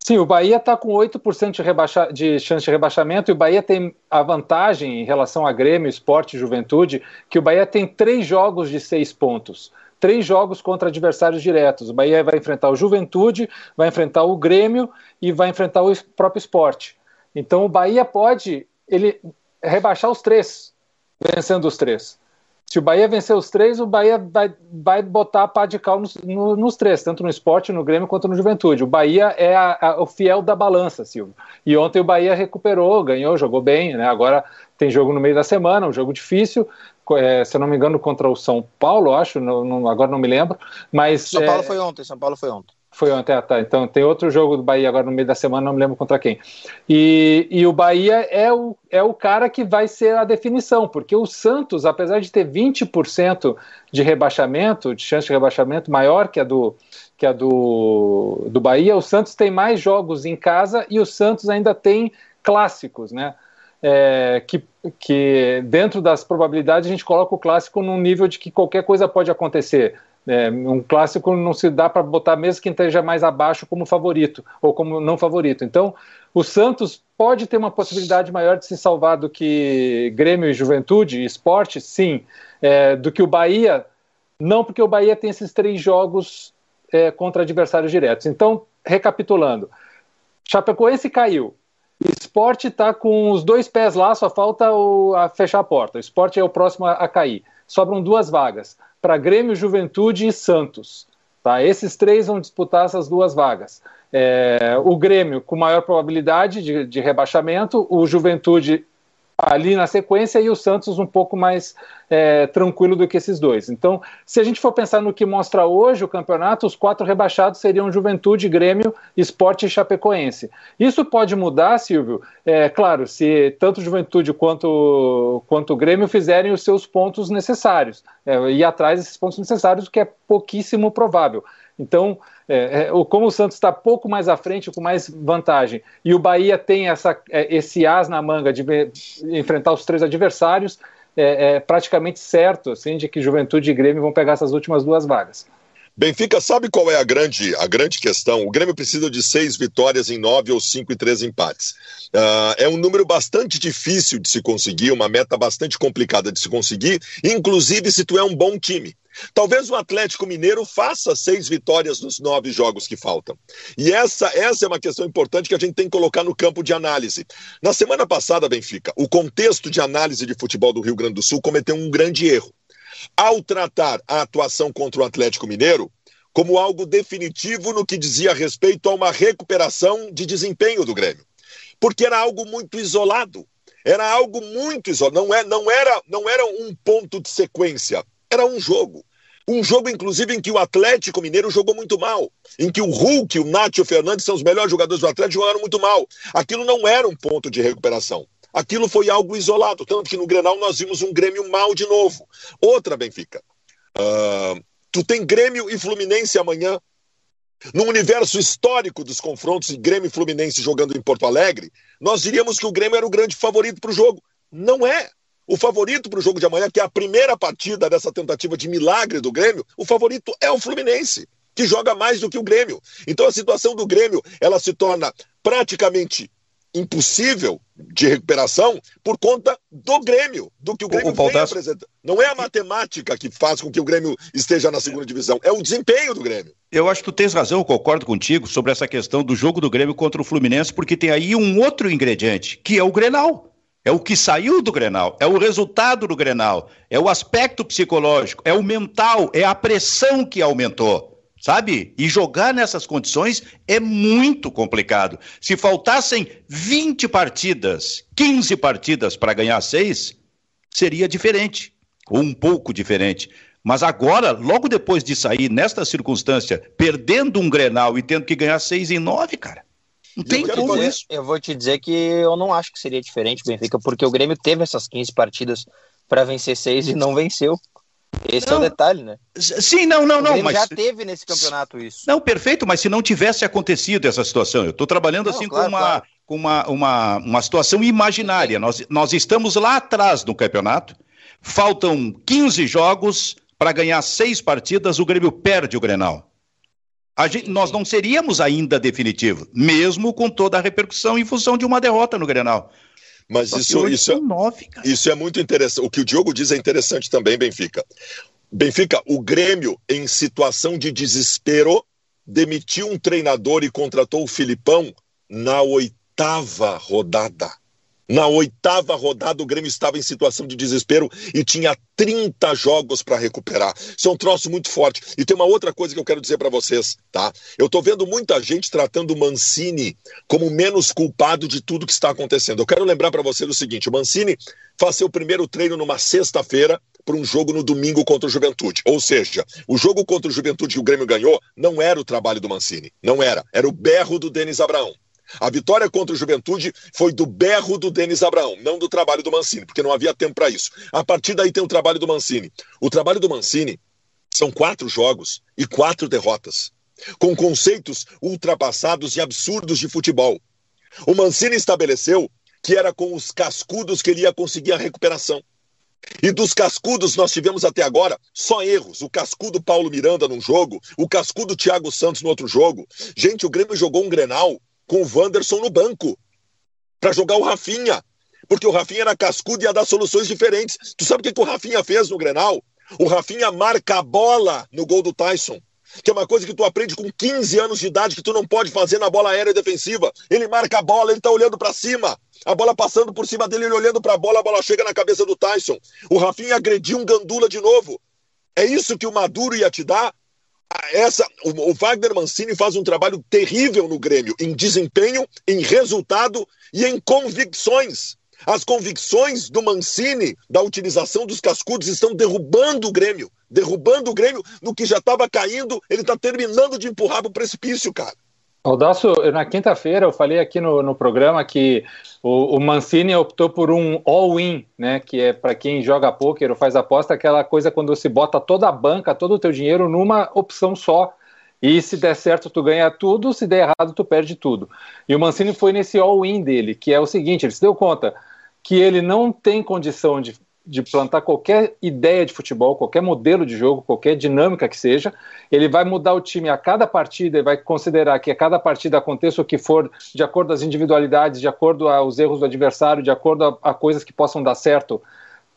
Sim, o Bahia está com 8% de, rebaixa, de chance de rebaixamento e o Bahia tem a vantagem em relação a Grêmio, Esporte e Juventude, que o Bahia tem três jogos de seis pontos. Três jogos contra adversários diretos. O Bahia vai enfrentar o Juventude, vai enfrentar o Grêmio e vai enfrentar o próprio esporte. Então o Bahia pode ele rebaixar os três, vencendo os três. Se o Bahia vencer os três, o Bahia vai, vai botar a pá de cal nos, no, nos três, tanto no esporte, no Grêmio quanto no Juventude. O Bahia é a, a, o fiel da balança, Silvio. E ontem o Bahia recuperou, ganhou, jogou bem, né? Agora tem jogo no meio da semana, um jogo difícil. É, se eu não me engano, contra o São Paulo, acho, não, não, agora não me lembro. Mas, São Paulo é... foi ontem, São Paulo foi ontem. Foi ontem, ah, tá. Então tem outro jogo do Bahia agora no meio da semana, não me lembro contra quem. E, e o Bahia é o, é o cara que vai ser a definição, porque o Santos, apesar de ter 20% de rebaixamento, de chance de rebaixamento maior que a do, que a do, do Bahia, o Santos tem mais jogos em casa e o Santos ainda tem clássicos, né? É, que, que dentro das probabilidades a gente coloca o clássico num nível de que qualquer coisa pode acontecer. É, um clássico não se dá para botar mesmo quem esteja mais abaixo como favorito ou como não favorito. Então, o Santos pode ter uma possibilidade maior de se salvar do que Grêmio e Juventude e Esporte, sim. É, do que o Bahia, não, porque o Bahia tem esses três jogos é, contra adversários diretos. Então, recapitulando, Chapecoense caiu. Esporte está com os dois pés lá, só falta o, a fechar a porta. Esporte é o próximo a, a cair. Sobram duas vagas para Grêmio, Juventude e Santos. Tá? Esses três vão disputar essas duas vagas. É, o Grêmio com maior probabilidade de, de rebaixamento, o Juventude ali na sequência e o Santos um pouco mais é, tranquilo do que esses dois. Então, se a gente for pensar no que mostra hoje o campeonato, os quatro rebaixados seriam Juventude, Grêmio, Esporte e Chapecoense. Isso pode mudar, Silvio? É claro, se tanto Juventude quanto, quanto o Grêmio fizerem os seus pontos necessários, é, atrás desses pontos necessários, o que é pouquíssimo provável. Então, é, é, como o Santos está pouco mais à frente, com mais vantagem, e o Bahia tem essa, é, esse as na manga de enfrentar os três adversários, é, é, praticamente certo assim, de que Juventude e Grêmio vão pegar essas últimas duas vagas. Benfica, sabe qual é a grande, a grande questão? O Grêmio precisa de seis vitórias em nove ou cinco e três empates. Uh, é um número bastante difícil de se conseguir, uma meta bastante complicada de se conseguir, inclusive se tu é um bom time. Talvez o Atlético Mineiro faça seis vitórias nos nove jogos que faltam. E essa, essa é uma questão importante que a gente tem que colocar no campo de análise. Na semana passada, Benfica, o contexto de análise de futebol do Rio Grande do Sul cometeu um grande erro. Ao tratar a atuação contra o Atlético Mineiro como algo definitivo no que dizia respeito a uma recuperação de desempenho do Grêmio. Porque era algo muito isolado. Era algo muito isolado. Não, é, não, era, não era um ponto de sequência. Era um jogo. Um jogo, inclusive, em que o Atlético Mineiro jogou muito mal. Em que o Hulk e o Fernandes são os melhores jogadores do Atlético jogaram muito mal. Aquilo não era um ponto de recuperação. Aquilo foi algo isolado. Tanto que no Grenal nós vimos um Grêmio mal de novo. Outra, Benfica. Uh, Tu tem Grêmio e Fluminense amanhã. No universo histórico dos confrontos de Grêmio e Fluminense jogando em Porto Alegre, nós diríamos que o Grêmio era o grande favorito para o jogo. Não é. O favorito para o jogo de amanhã, que é a primeira partida dessa tentativa de milagre do Grêmio, o favorito é o Fluminense, que joga mais do que o Grêmio. Então a situação do Grêmio, ela se torna praticamente impossível de recuperação por conta do Grêmio, do que o Grêmio o, o vem apresentando. Não é a matemática que faz com que o Grêmio esteja na segunda divisão, é o desempenho do Grêmio. Eu acho que tu tens razão, eu concordo contigo sobre essa questão do jogo do Grêmio contra o Fluminense, porque tem aí um outro ingrediente, que é o Grenal. É o que saiu do Grenal, é o resultado do Grenal, é o aspecto psicológico, é o mental, é a pressão que aumentou sabe? E jogar nessas condições é muito complicado. Se faltassem 20 partidas, 15 partidas para ganhar seis, seria diferente, ou um pouco diferente. Mas agora, logo depois de sair nesta circunstância, perdendo um Grenal e tendo que ganhar seis em nove, cara. Não tem como isso. Eu vou te dizer que eu não acho que seria diferente, Benfica, porque o Grêmio teve essas 15 partidas para vencer seis e não venceu. Esse não, é o detalhe, né? Sim, não, não, não. Mas já teve nesse campeonato isso. Não, perfeito, mas se não tivesse acontecido essa situação, eu estou trabalhando não, assim claro, com, uma, claro. com uma, uma, uma situação imaginária. Nós, nós estamos lá atrás no campeonato, faltam 15 jogos para ganhar seis partidas, o Grêmio perde o Grenal. Gente, nós não seríamos ainda definitivo, mesmo com toda a repercussão em função de uma derrota no Grenal. Mas isso, isso, é, nove, isso é muito interessante. O que o Diogo diz é interessante também, Benfica. Benfica, o Grêmio, em situação de desespero, demitiu um treinador e contratou o Filipão na oitava rodada. Na oitava rodada, o Grêmio estava em situação de desespero e tinha 30 jogos para recuperar. Isso é um troço muito forte. E tem uma outra coisa que eu quero dizer para vocês, tá? Eu estou vendo muita gente tratando o Mancini como menos culpado de tudo que está acontecendo. Eu quero lembrar para vocês o seguinte: o Mancini faz seu primeiro treino numa sexta-feira para um jogo no domingo contra o Juventude. Ou seja, o jogo contra o Juventude que o Grêmio ganhou não era o trabalho do Mancini. Não era. Era o berro do Denis Abraão. A vitória contra o Juventude foi do berro do Denis Abraão, não do trabalho do Mancini, porque não havia tempo para isso. A partir daí tem o trabalho do Mancini. O trabalho do Mancini são quatro jogos e quatro derrotas, com conceitos ultrapassados e absurdos de futebol. O Mancini estabeleceu que era com os cascudos que ele ia conseguir a recuperação. E dos cascudos nós tivemos até agora só erros. O cascudo Paulo Miranda num jogo, o cascudo Thiago Santos no outro jogo. Gente, o Grêmio jogou um Grenal com o Wanderson no banco para jogar o Rafinha. Porque o Rafinha era cascudo e ia dar soluções diferentes. Tu sabe o que, que o Rafinha fez no Grenal? O Rafinha marca a bola no gol do Tyson. Que é uma coisa que tu aprende com 15 anos de idade que tu não pode fazer na bola aérea defensiva. Ele marca a bola, ele tá olhando para cima. A bola passando por cima dele, ele olhando para a bola, a bola chega na cabeça do Tyson. O Rafinha agrediu um gandula de novo. É isso que o Maduro ia te dar? Essa, o, o, Wagner Mancini faz um trabalho terrível no Grêmio, em desempenho, em resultado e em convicções. As convicções do Mancini da utilização dos cascudos estão derrubando o Grêmio, derrubando o Grêmio no que já estava caindo, ele está terminando de empurrar para o precipício, cara. Aldaço, na quinta-feira eu falei aqui no, no programa que o, o, Mancini optou por um all-in, né? Que é para quem joga pôquer ou faz aposta, aquela coisa quando se bota toda a banca, todo o teu dinheiro numa opção só. E se der certo, tu ganha tudo, se der errado, tu perde tudo. E o Mancini foi nesse all-in dele, que é o seguinte: ele se deu conta que ele não tem condição de de plantar qualquer ideia de futebol, qualquer modelo de jogo, qualquer dinâmica que seja, ele vai mudar o time a cada partida e vai considerar que a cada partida aconteça o que for de acordo às individualidades, de acordo aos erros do adversário, de acordo a, a coisas que possam dar certo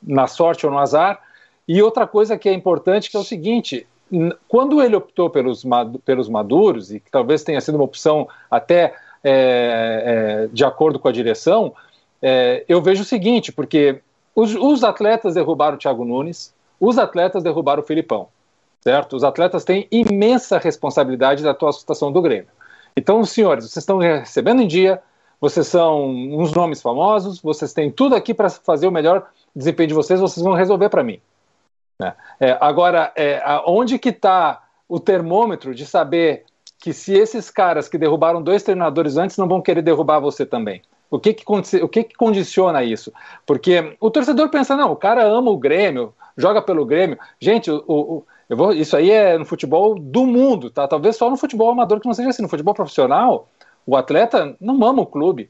na sorte ou no azar. E outra coisa que é importante que é o seguinte, quando ele optou pelos, pelos maduros, e que talvez tenha sido uma opção até é, é, de acordo com a direção, é, eu vejo o seguinte, porque os, os atletas derrubaram o Thiago Nunes, os atletas derrubaram o Filipão. certo? Os atletas têm imensa responsabilidade da atual situação do Grêmio. Então, senhores, vocês estão recebendo em dia, vocês são uns nomes famosos, vocês têm tudo aqui para fazer o melhor desempenho de vocês, vocês vão resolver para mim. Né? É, agora, é, onde que está o termômetro de saber que se esses caras que derrubaram dois treinadores antes não vão querer derrubar você também? O que que, o que que condiciona isso? Porque o torcedor pensa, não, o cara ama o Grêmio, joga pelo Grêmio. Gente, o, o vou, isso aí é no futebol do mundo, tá? Talvez só no futebol amador que não seja assim. No futebol profissional, o atleta não ama o clube.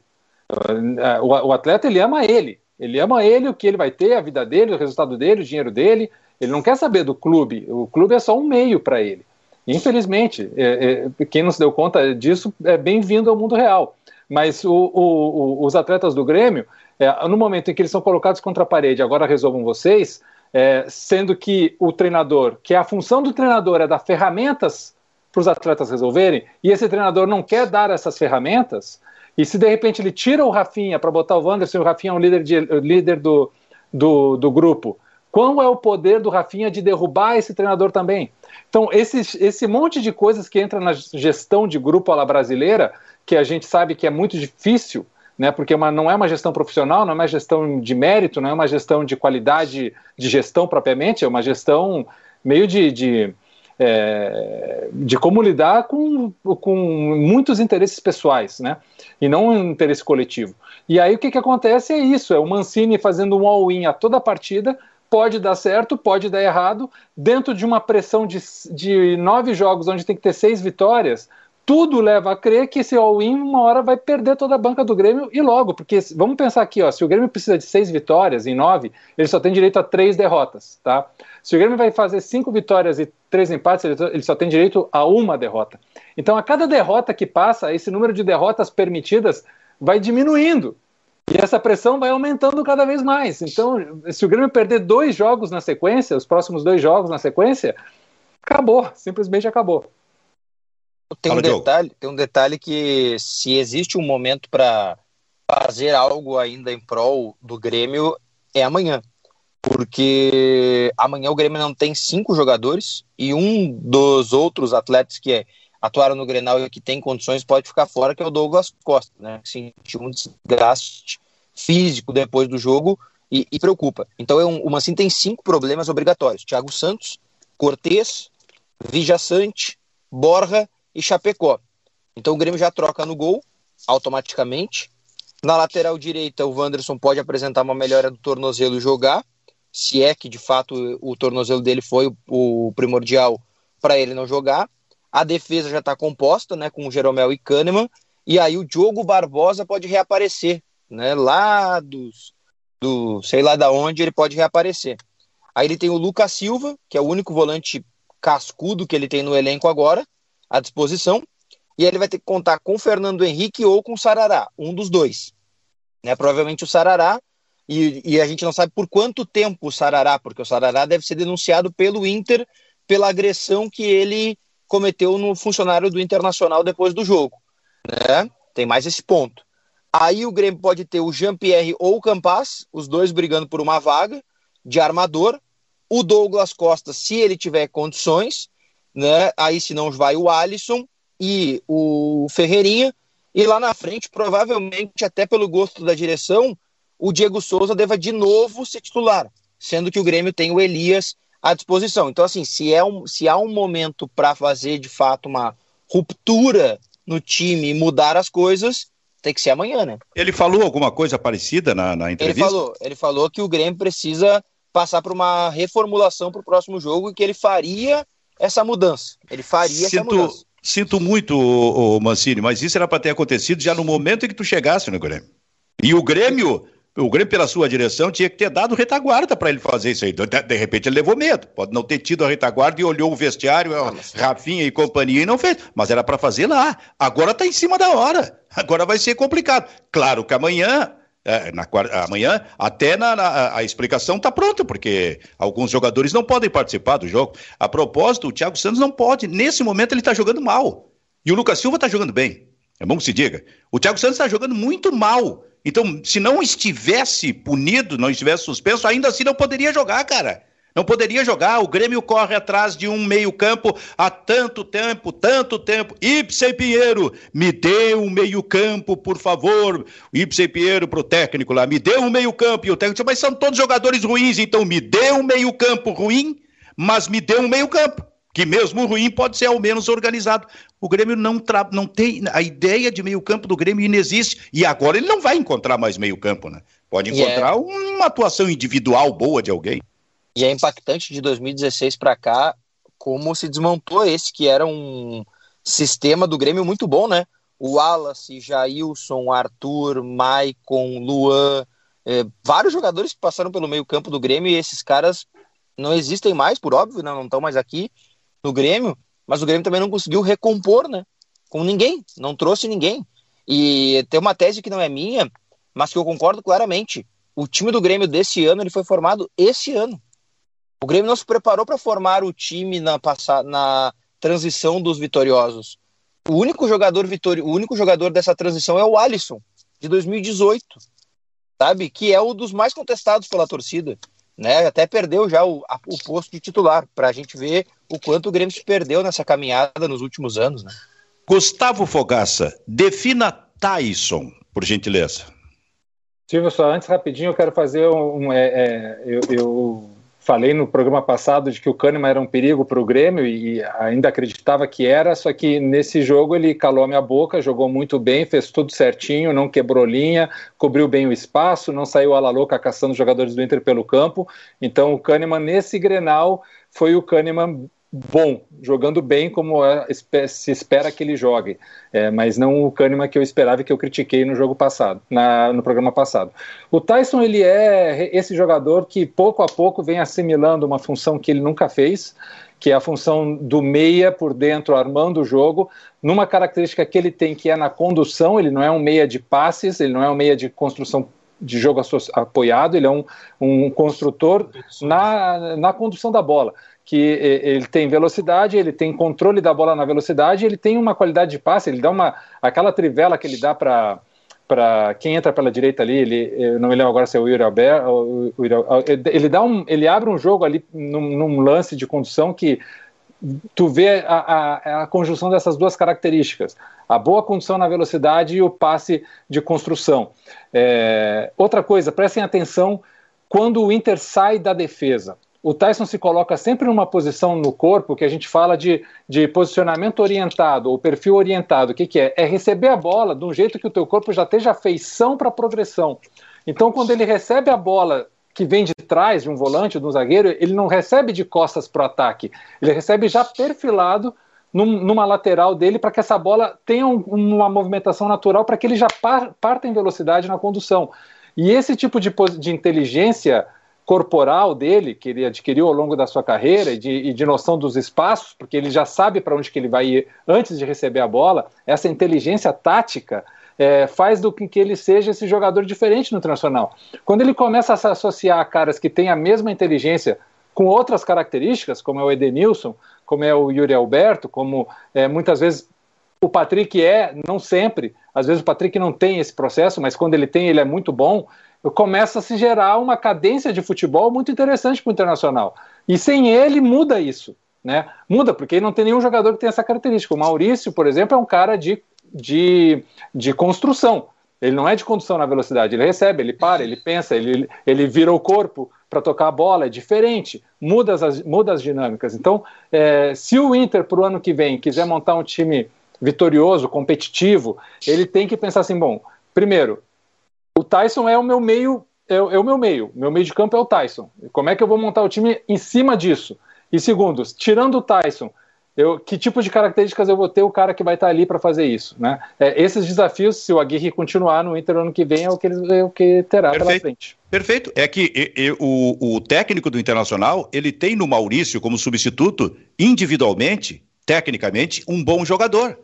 O, o atleta, ele ama ele. Ele ama ele, o que ele vai ter, a vida dele, o resultado dele, o dinheiro dele. Ele não quer saber do clube. O clube é só um meio para ele. Infelizmente, é, é, quem não se deu conta disso é bem-vindo ao mundo real. Mas o, o, os atletas do Grêmio, é, no momento em que eles são colocados contra a parede, agora resolvam vocês, é, sendo que o treinador, que a função do treinador é dar ferramentas para os atletas resolverem, e esse treinador não quer dar essas ferramentas, e se de repente ele tira o Rafinha para botar o Wanderson, o Rafinha é um líder, de, líder do, do, do grupo, qual é o poder do Rafinha de derrubar esse treinador também? Então, esse, esse monte de coisas que entra na gestão de grupo à la brasileira, que a gente sabe que é muito difícil, né, porque é uma, não é uma gestão profissional, não é uma gestão de mérito, não é uma gestão de qualidade de gestão propriamente, é uma gestão meio de, de, é, de como lidar com, com muitos interesses pessoais, né, e não um interesse coletivo. E aí o que, que acontece é isso, é o Mancini fazendo um all-in a toda a partida, pode dar certo, pode dar errado, dentro de uma pressão de, de nove jogos onde tem que ter seis vitórias, tudo leva a crer que esse all-in uma hora vai perder toda a banca do Grêmio e logo, porque vamos pensar aqui, ó, se o Grêmio precisa de seis vitórias em nove, ele só tem direito a três derrotas, tá? Se o Grêmio vai fazer cinco vitórias e três empates, ele só tem direito a uma derrota. Então, a cada derrota que passa, esse número de derrotas permitidas vai diminuindo. E essa pressão vai aumentando cada vez mais. Então, se o Grêmio perder dois jogos na sequência, os próximos dois jogos na sequência, acabou, simplesmente acabou. Tem um, detalhe, tem um detalhe que se existe um momento para fazer algo ainda em prol do Grêmio, é amanhã. Porque amanhã o Grêmio não tem cinco jogadores e um dos outros atletas que atuaram no Grenal e que tem condições pode ficar fora, que é o Douglas Costa, né? Que sentiu um desgaste físico depois do jogo e, e preocupa. Então é um, o Mancini tem cinco problemas obrigatórios: Thiago Santos, Cortez, Vijaçante, Borja e Chapecó. Então o Grêmio já troca no gol automaticamente. Na lateral direita, o Wanderson pode apresentar uma melhora do tornozelo e jogar, se é que de fato o tornozelo dele foi o, primordial para ele não jogar. A defesa já está composta, né, com o Jeromel e Kahneman, e aí o Diogo Barbosa pode reaparecer, né, lá dos, do sei lá da onde ele pode reaparecer. Aí ele tem o Lucas Silva, que é o único volante cascudo que ele tem no elenco agora, à disposição. E ele vai ter que contar com o Fernando Henrique ou com o Sarará, um dos dois. Né? Provavelmente o Sarará, e, e, a gente não sabe por quanto tempo o Sarará, porque o Sarará deve ser denunciado pelo Inter pela agressão que ele cometeu no funcionário do Internacional depois do jogo. Né? Tem mais esse ponto. Aí o Grêmio pode ter o Jean-Pierre ou o Campas, os dois brigando por uma vaga de armador. O Douglas Costa, se ele tiver condições, né? Aí se não vai o Alisson e o Ferreirinha. E lá na frente, provavelmente, até pelo gosto da direção, o Diego Souza deva de novo ser titular, sendo que o Grêmio tem o Elias à disposição. Então, assim, se, é um, se há um momento para fazer de fato uma ruptura no time e mudar as coisas, tem que ser amanhã, né? Ele falou alguma coisa parecida na, na entrevista? Ele falou, ele falou que o Grêmio precisa passar por uma reformulação para o próximo jogo e que ele faria essa mudança. Ele faria sinto, essa mudança. Sinto muito, o, Mancini, mas isso era para ter acontecido já no momento em que tu chegasse no Grêmio. E o Grêmio, o Grêmio, pela sua direção, tinha que ter dado retaguarda para ele fazer isso aí. De, de, repente ele levou medo. Pode não ter tido a retaguarda e olhou o vestiário, Rafinha e companhia e não fez. Mas era para fazer lá. Agora está em cima da hora. Agora vai ser complicado. Claro que amanhã é, na, amanhã, até na, na a explicação está pronta, porque alguns jogadores não podem participar do jogo. A propósito, o Thiago Santos não pode. Nesse momento, ele está jogando mal. E o Lucas Silva está jogando bem. É bom que se diga. O Thiago Santos está jogando muito mal. Então, se não estivesse punido, não estivesse suspenso, ainda assim não poderia jogar, cara. Não poderia jogar. O Grêmio corre atrás de um meio-campo há tanto tempo, tanto tempo. Ipsen Pinheiro, me dê um meio-campo, por favor. Ipsen Pinheiro pro técnico lá, me dê um meio-campo. E o técnico disse, mas são todos jogadores ruins, então me dê um meio-campo ruim, mas me dê um meio-campo que mesmo ruim pode ser ao menos organizado. O Grêmio não, tra... não tem. A ideia de meio-campo do Grêmio inexiste. E agora ele não vai encontrar mais meio-campo, né? Pode encontrar é... uma atuação individual boa de alguém. E é impactante de 2016 para cá como se desmontou esse que era um sistema do Grêmio muito bom, né? O Wallace, Jailson, Arthur, Maicon, Luan, é, vários jogadores que passaram pelo meio-campo do Grêmio e esses caras não existem mais, por óbvio, né? não estão mais aqui no Grêmio, mas o Grêmio também não conseguiu recompor, né? Com ninguém, não trouxe ninguém. E tem uma tese que não é minha, mas que eu concordo claramente. O time do Grêmio desse ano ele foi formado esse ano. O Grêmio não se preparou para formar o time na, na transição dos vitoriosos. O único jogador vitori... o único jogador dessa transição é o Alisson, de 2018, sabe? Que é o dos mais contestados pela torcida né? Até perdeu já o, a, o posto de titular, para a gente ver o quanto o Grêmio se perdeu nessa caminhada nos últimos anos, né? Gustavo Fogaça, defina Tyson, por gentileza. Silvio, só antes rapidinho eu quero fazer um. é, é, eu, eu falei no programa passado de que o Kahneman era um perigo para o Grêmio e ainda acreditava que era, só que nesse jogo ele calou a minha boca, jogou muito bem, fez tudo certinho, não quebrou linha, cobriu bem o espaço, não saiu a la louca caçando jogadores do Inter pelo campo. Então o Kahneman nesse Grenal foi o Kahneman bom, jogando bem como é, se espera que ele jogue, é, mas não o Kahneman que eu esperava e que eu critiquei no jogo passado, na, no programa passado. O Tyson ele é esse jogador que pouco a pouco vem assimilando uma função que ele nunca fez, que é a função do meia por dentro armando o jogo, numa característica que ele tem que é na condução, ele não é um meia de passes, ele não é um meia de construção de jogo apoiado, ele é um, um construtor na, na condução da bola que ele tem velocidade, ele tem controle da bola na velocidade, ele tem uma qualidade de passe, ele dá uma aquela trivela que ele dá para para quem entra pela direita ali, ele eu não me lembro agora se é o Yuri Alberto, ele dá um, ele abre um jogo ali num, num lance de condução que tu vê a, a, a, conjunção dessas duas características, a boa condução na velocidade e o passe de construção. É, outra coisa, prestem atenção quando o Inter sai da defesa o Tyson se coloca sempre numa posição no corpo que a gente fala de, de posicionamento orientado ou perfil orientado. O que, que é? É receber a bola de um jeito que o teu corpo já esteja feição para progressão. Então, quando ele recebe a bola que vem de trás de um volante, de um zagueiro, ele não recebe de costas para o ataque. Ele recebe já perfilado num, numa lateral dele para que essa bola tenha um, uma movimentação natural para que ele já par, parta em velocidade na condução. E esse tipo de, de inteligência corporal dele, que ele adquiriu ao longo da sua carreira, e de, e de noção dos espaços, porque ele já sabe para onde que ele vai ir antes de receber a bola, essa inteligência tática é, faz do que ele seja esse jogador diferente no Internacional. Quando ele começa a se associar a caras que têm a mesma inteligência com outras características, como é o Edenilson, como é o Yuri Alberto, como é, muitas vezes o Patrick é, não sempre, às vezes o Patrick não tem esse processo, mas quando ele tem, ele é muito bom começa a se gerar uma cadência de futebol muito interessante para o Internacional. E sem ele muda isso. Né? Muda, porque não tem nenhum jogador que tenha essa característica. O Maurício, por exemplo, é um cara de, de, de construção. Ele não é de condução na velocidade, ele recebe, ele para, ele pensa, ele, ele vira o corpo para tocar a bola, é diferente, muda as, muda as dinâmicas. Então, é, se o Inter, para o ano que vem, quiser montar um time vitorioso, competitivo, ele tem que pensar assim: bom, primeiro, o Tyson é o meu meio, é, é, o meu meio. Meu meio de campo é o Tyson. Como é que eu vou montar o time em cima disso? E segundo, tirando o Tyson, eu, que tipo de características eu vou ter o cara que vai estar ali para fazer isso, né? É, esses desafios, se o Aguirre continuar no Inter ano que vem, é o que, ele, é o que terá Perfeito. pela frente. Perfeito. É que e, e, o, o técnico do Internacional, ele tem no Maurício como substituto, individualmente, tecnicamente, um bom jogador.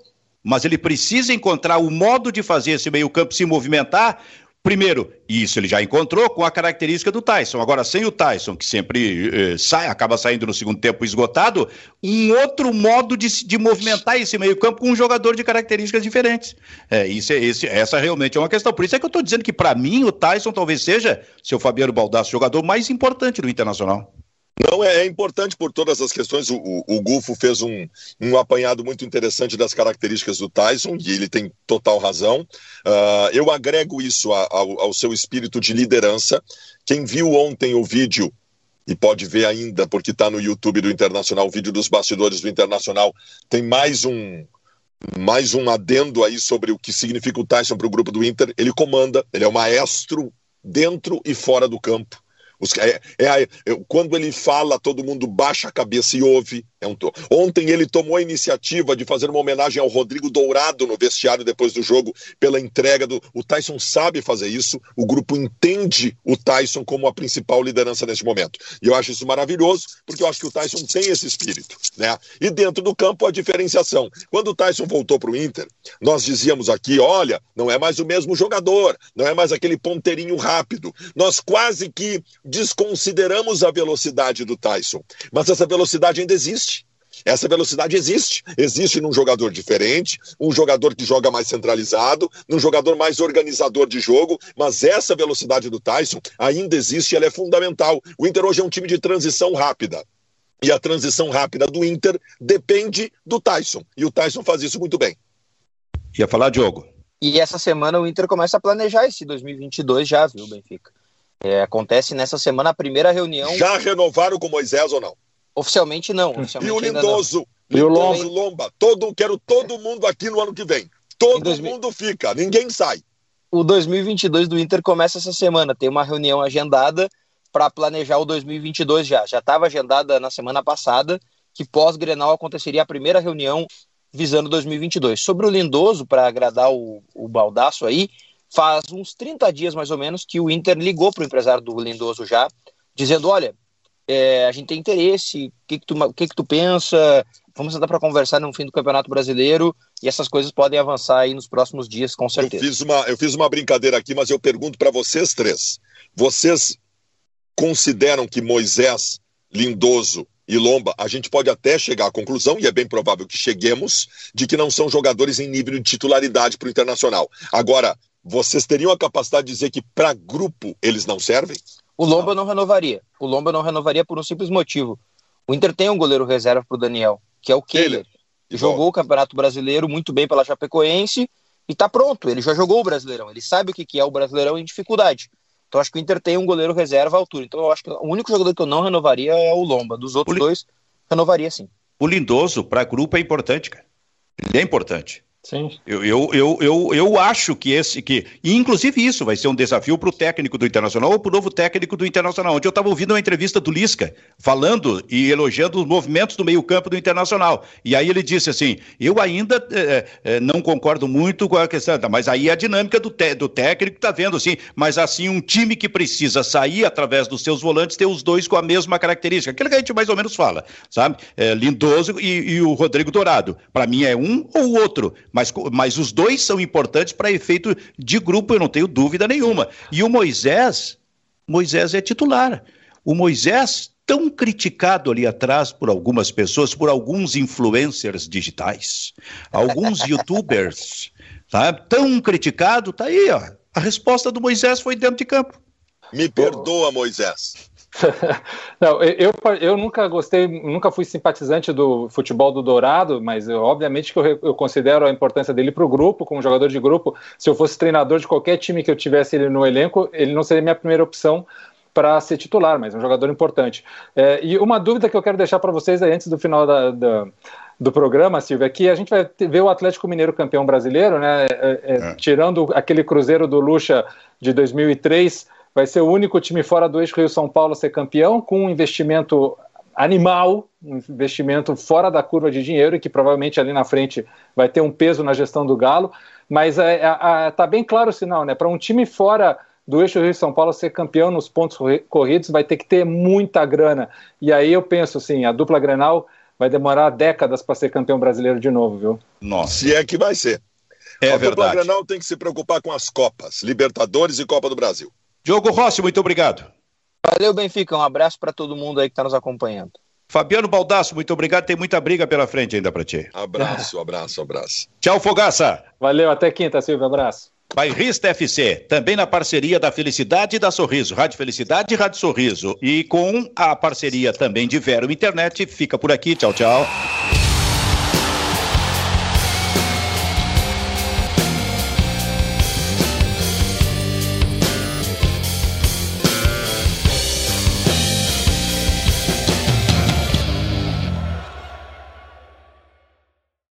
Mas ele precisa encontrar o modo de fazer esse meio-campo se movimentar Primeiro, isso ele já encontrou com a característica do Tyson. Agora, sem o Tyson, que sempre eh, sai, acaba saindo no segundo tempo esgotado, um outro modo de, de movimentar esse meio-campo com um jogador de características diferentes. É, isso, é, esse, essa realmente é uma questão. Por isso é que eu estou dizendo que, para mim, o Tyson talvez seja, seu Fabiano Baldasso, o jogador mais importante do Internacional. Não, é, é, importante por todas as questões. O, o, o Gufo fez um, um apanhado muito interessante das características do Tyson, e ele tem total razão. Uh, eu agrego isso a, ao, ao seu espírito de liderança. Quem viu ontem o vídeo e pode ver ainda, porque está no YouTube do Internacional, o vídeo dos bastidores do Internacional, tem mais um mais um adendo aí sobre o que significa o Tyson para o grupo do Inter. Ele comanda, ele é o maestro dentro e fora do campo. Os, é, é, quando ele fala, todo mundo baixa a cabeça e ouve. É um, ontem ele tomou a iniciativa de fazer uma homenagem ao Rodrigo Dourado no vestiário depois do jogo, pela entrega do. O Tyson sabe fazer isso, o grupo entende o Tyson como a principal liderança neste momento. E eu acho isso maravilhoso, porque eu acho que o Tyson tem esse espírito. Né? E dentro do campo, a diferenciação. Quando o Tyson voltou para o Inter, nós dizíamos aqui: olha, não é mais o mesmo jogador, não é mais aquele ponteirinho rápido. Nós quase que desconsideramos a velocidade do Tyson. Mas essa velocidade ainda existe. Essa velocidade existe. Existe num jogador diferente, um jogador que joga mais centralizado, num jogador mais organizador de jogo, mas essa velocidade do Tyson ainda existe e ela é fundamental. O Inter hoje é um time de transição rápida. E a transição rápida do Inter depende do Tyson. E o Tyson faz isso muito bem. Ia falar, Diogo. E essa semana o Inter começa a planejar esse 2022 já, viu, Benfica? É, acontece nessa semana a primeira reunião. Já renovaram com Moisés ou não? Oficialmente não. Oficialmente e o Lindoso, e o Lomba. Lomba. Todo, quero todo mundo aqui no ano que vem. Todo 2000... mundo fica, ninguém sai. O 2022 do Inter começa essa semana. Tem uma reunião agendada para planejar o 2022 já. Já estava agendada na semana passada que pós-Grenal aconteceria a primeira reunião visando 2022. Sobre o Lindoso, para agradar o, o Baldaço aí, faz uns 30 dias mais ou menos que o Inter ligou para o empresário do Lindoso já, dizendo: olha, é, a gente tem interesse, o que, que, tu, que, que tu pensa? Vamos sentar para conversar no fim do Campeonato Brasileiro e essas coisas podem avançar aí nos próximos dias, com certeza. Eu fiz uma, eu fiz uma brincadeira aqui, mas eu pergunto para vocês três: vocês consideram que Moisés, Lindoso e Lomba, a gente pode até chegar à conclusão, e é bem provável que cheguemos, de que não são jogadores em nível de titularidade para o Internacional. Agora, vocês teriam a capacidade de dizer que para grupo eles não servem? O Lomba não renovaria. O Lomba não renovaria por um simples motivo. O Inter tem um goleiro reserva para o Daniel, que é o Kehler. Jogou o Campeonato Brasileiro muito bem pela Chapecoense e está pronto. Ele já jogou o Brasileirão. Ele sabe o que é o Brasileirão em dificuldade. Então acho que o Inter tem um goleiro reserva à altura. Então eu acho que o único jogador que eu não renovaria é o Lomba. Dos outros dois, renovaria sim. O Lindoso, para grupo, é importante, cara. Ele é importante. Sim. Eu, eu, eu, eu, eu acho que esse. que E inclusive isso vai ser um desafio para o técnico do Internacional ou para o novo técnico do Internacional. Onde eu estava ouvindo uma entrevista do Lisca falando e elogiando os movimentos do meio-campo do Internacional. E aí ele disse assim: eu ainda é, é, não concordo muito com a questão, mas aí a dinâmica do, te, do técnico está vendo assim, mas assim, um time que precisa sair através dos seus volantes, ter os dois com a mesma característica. Aquilo que a gente mais ou menos fala, sabe? É, Lindoso e, e o Rodrigo Dourado. Para mim é um ou outro mas, mas os dois são importantes para efeito de grupo, eu não tenho dúvida nenhuma. E o Moisés, Moisés é titular. O Moisés, tão criticado ali atrás por algumas pessoas, por alguns influencers digitais, alguns youtubers, tá? tão criticado, tá aí, ó. A resposta do Moisés foi dentro de campo. Me perdoa, Moisés. Não, eu, eu nunca gostei, nunca fui simpatizante do futebol do Dourado, mas eu, obviamente que eu, eu, considero a importância dele para o grupo, como jogador de grupo. Se eu fosse treinador de qualquer time que eu tivesse ele no elenco, ele não seria minha primeira opção para ser titular, mas é um jogador importante. É, e uma dúvida que eu quero deixar para vocês aí antes do final da, da do programa, Silvia, é que a gente vai ver o Atlético Mineiro campeão brasileiro, né? É, é, é. tirando aquele Cruzeiro do Lucha de 2003, vai ser o único time fora do eixo Rio-São Paulo a ser campeão, com um investimento animal, um investimento fora da curva de dinheiro, e que provavelmente ali na frente vai ter um peso na gestão do Galo. Mas está é, é, tá bem claro o sinal, né? Para um time fora do eixo Rio São Paulo ser campeão nos pontos corridos, vai ter que ter muita grana. E aí eu penso assim, a dupla Grenal vai demorar décadas para ser campeão brasileiro de novo, viu? Nossa. Se é que vai ser. É a verdade. dupla Grenal tem que se preocupar com as Copas, Libertadores e Copa do Brasil. Diogo Rossi, muito obrigado. Valeu, Benfica. Um abraço para todo mundo aí que está nos acompanhando. Fabiano Baldasso, muito obrigado. Tem muita briga pela frente ainda para ti. Abraço, abraço, abraço. Tchau, Fogaça. Valeu, até quinta, Silvio. Abraço. Bairrista FC, também na parceria da Felicidade e da Sorriso, Rádio Felicidade e Rádio Sorriso. E com a parceria também de Vero Internet, fica por aqui. Tchau, tchau.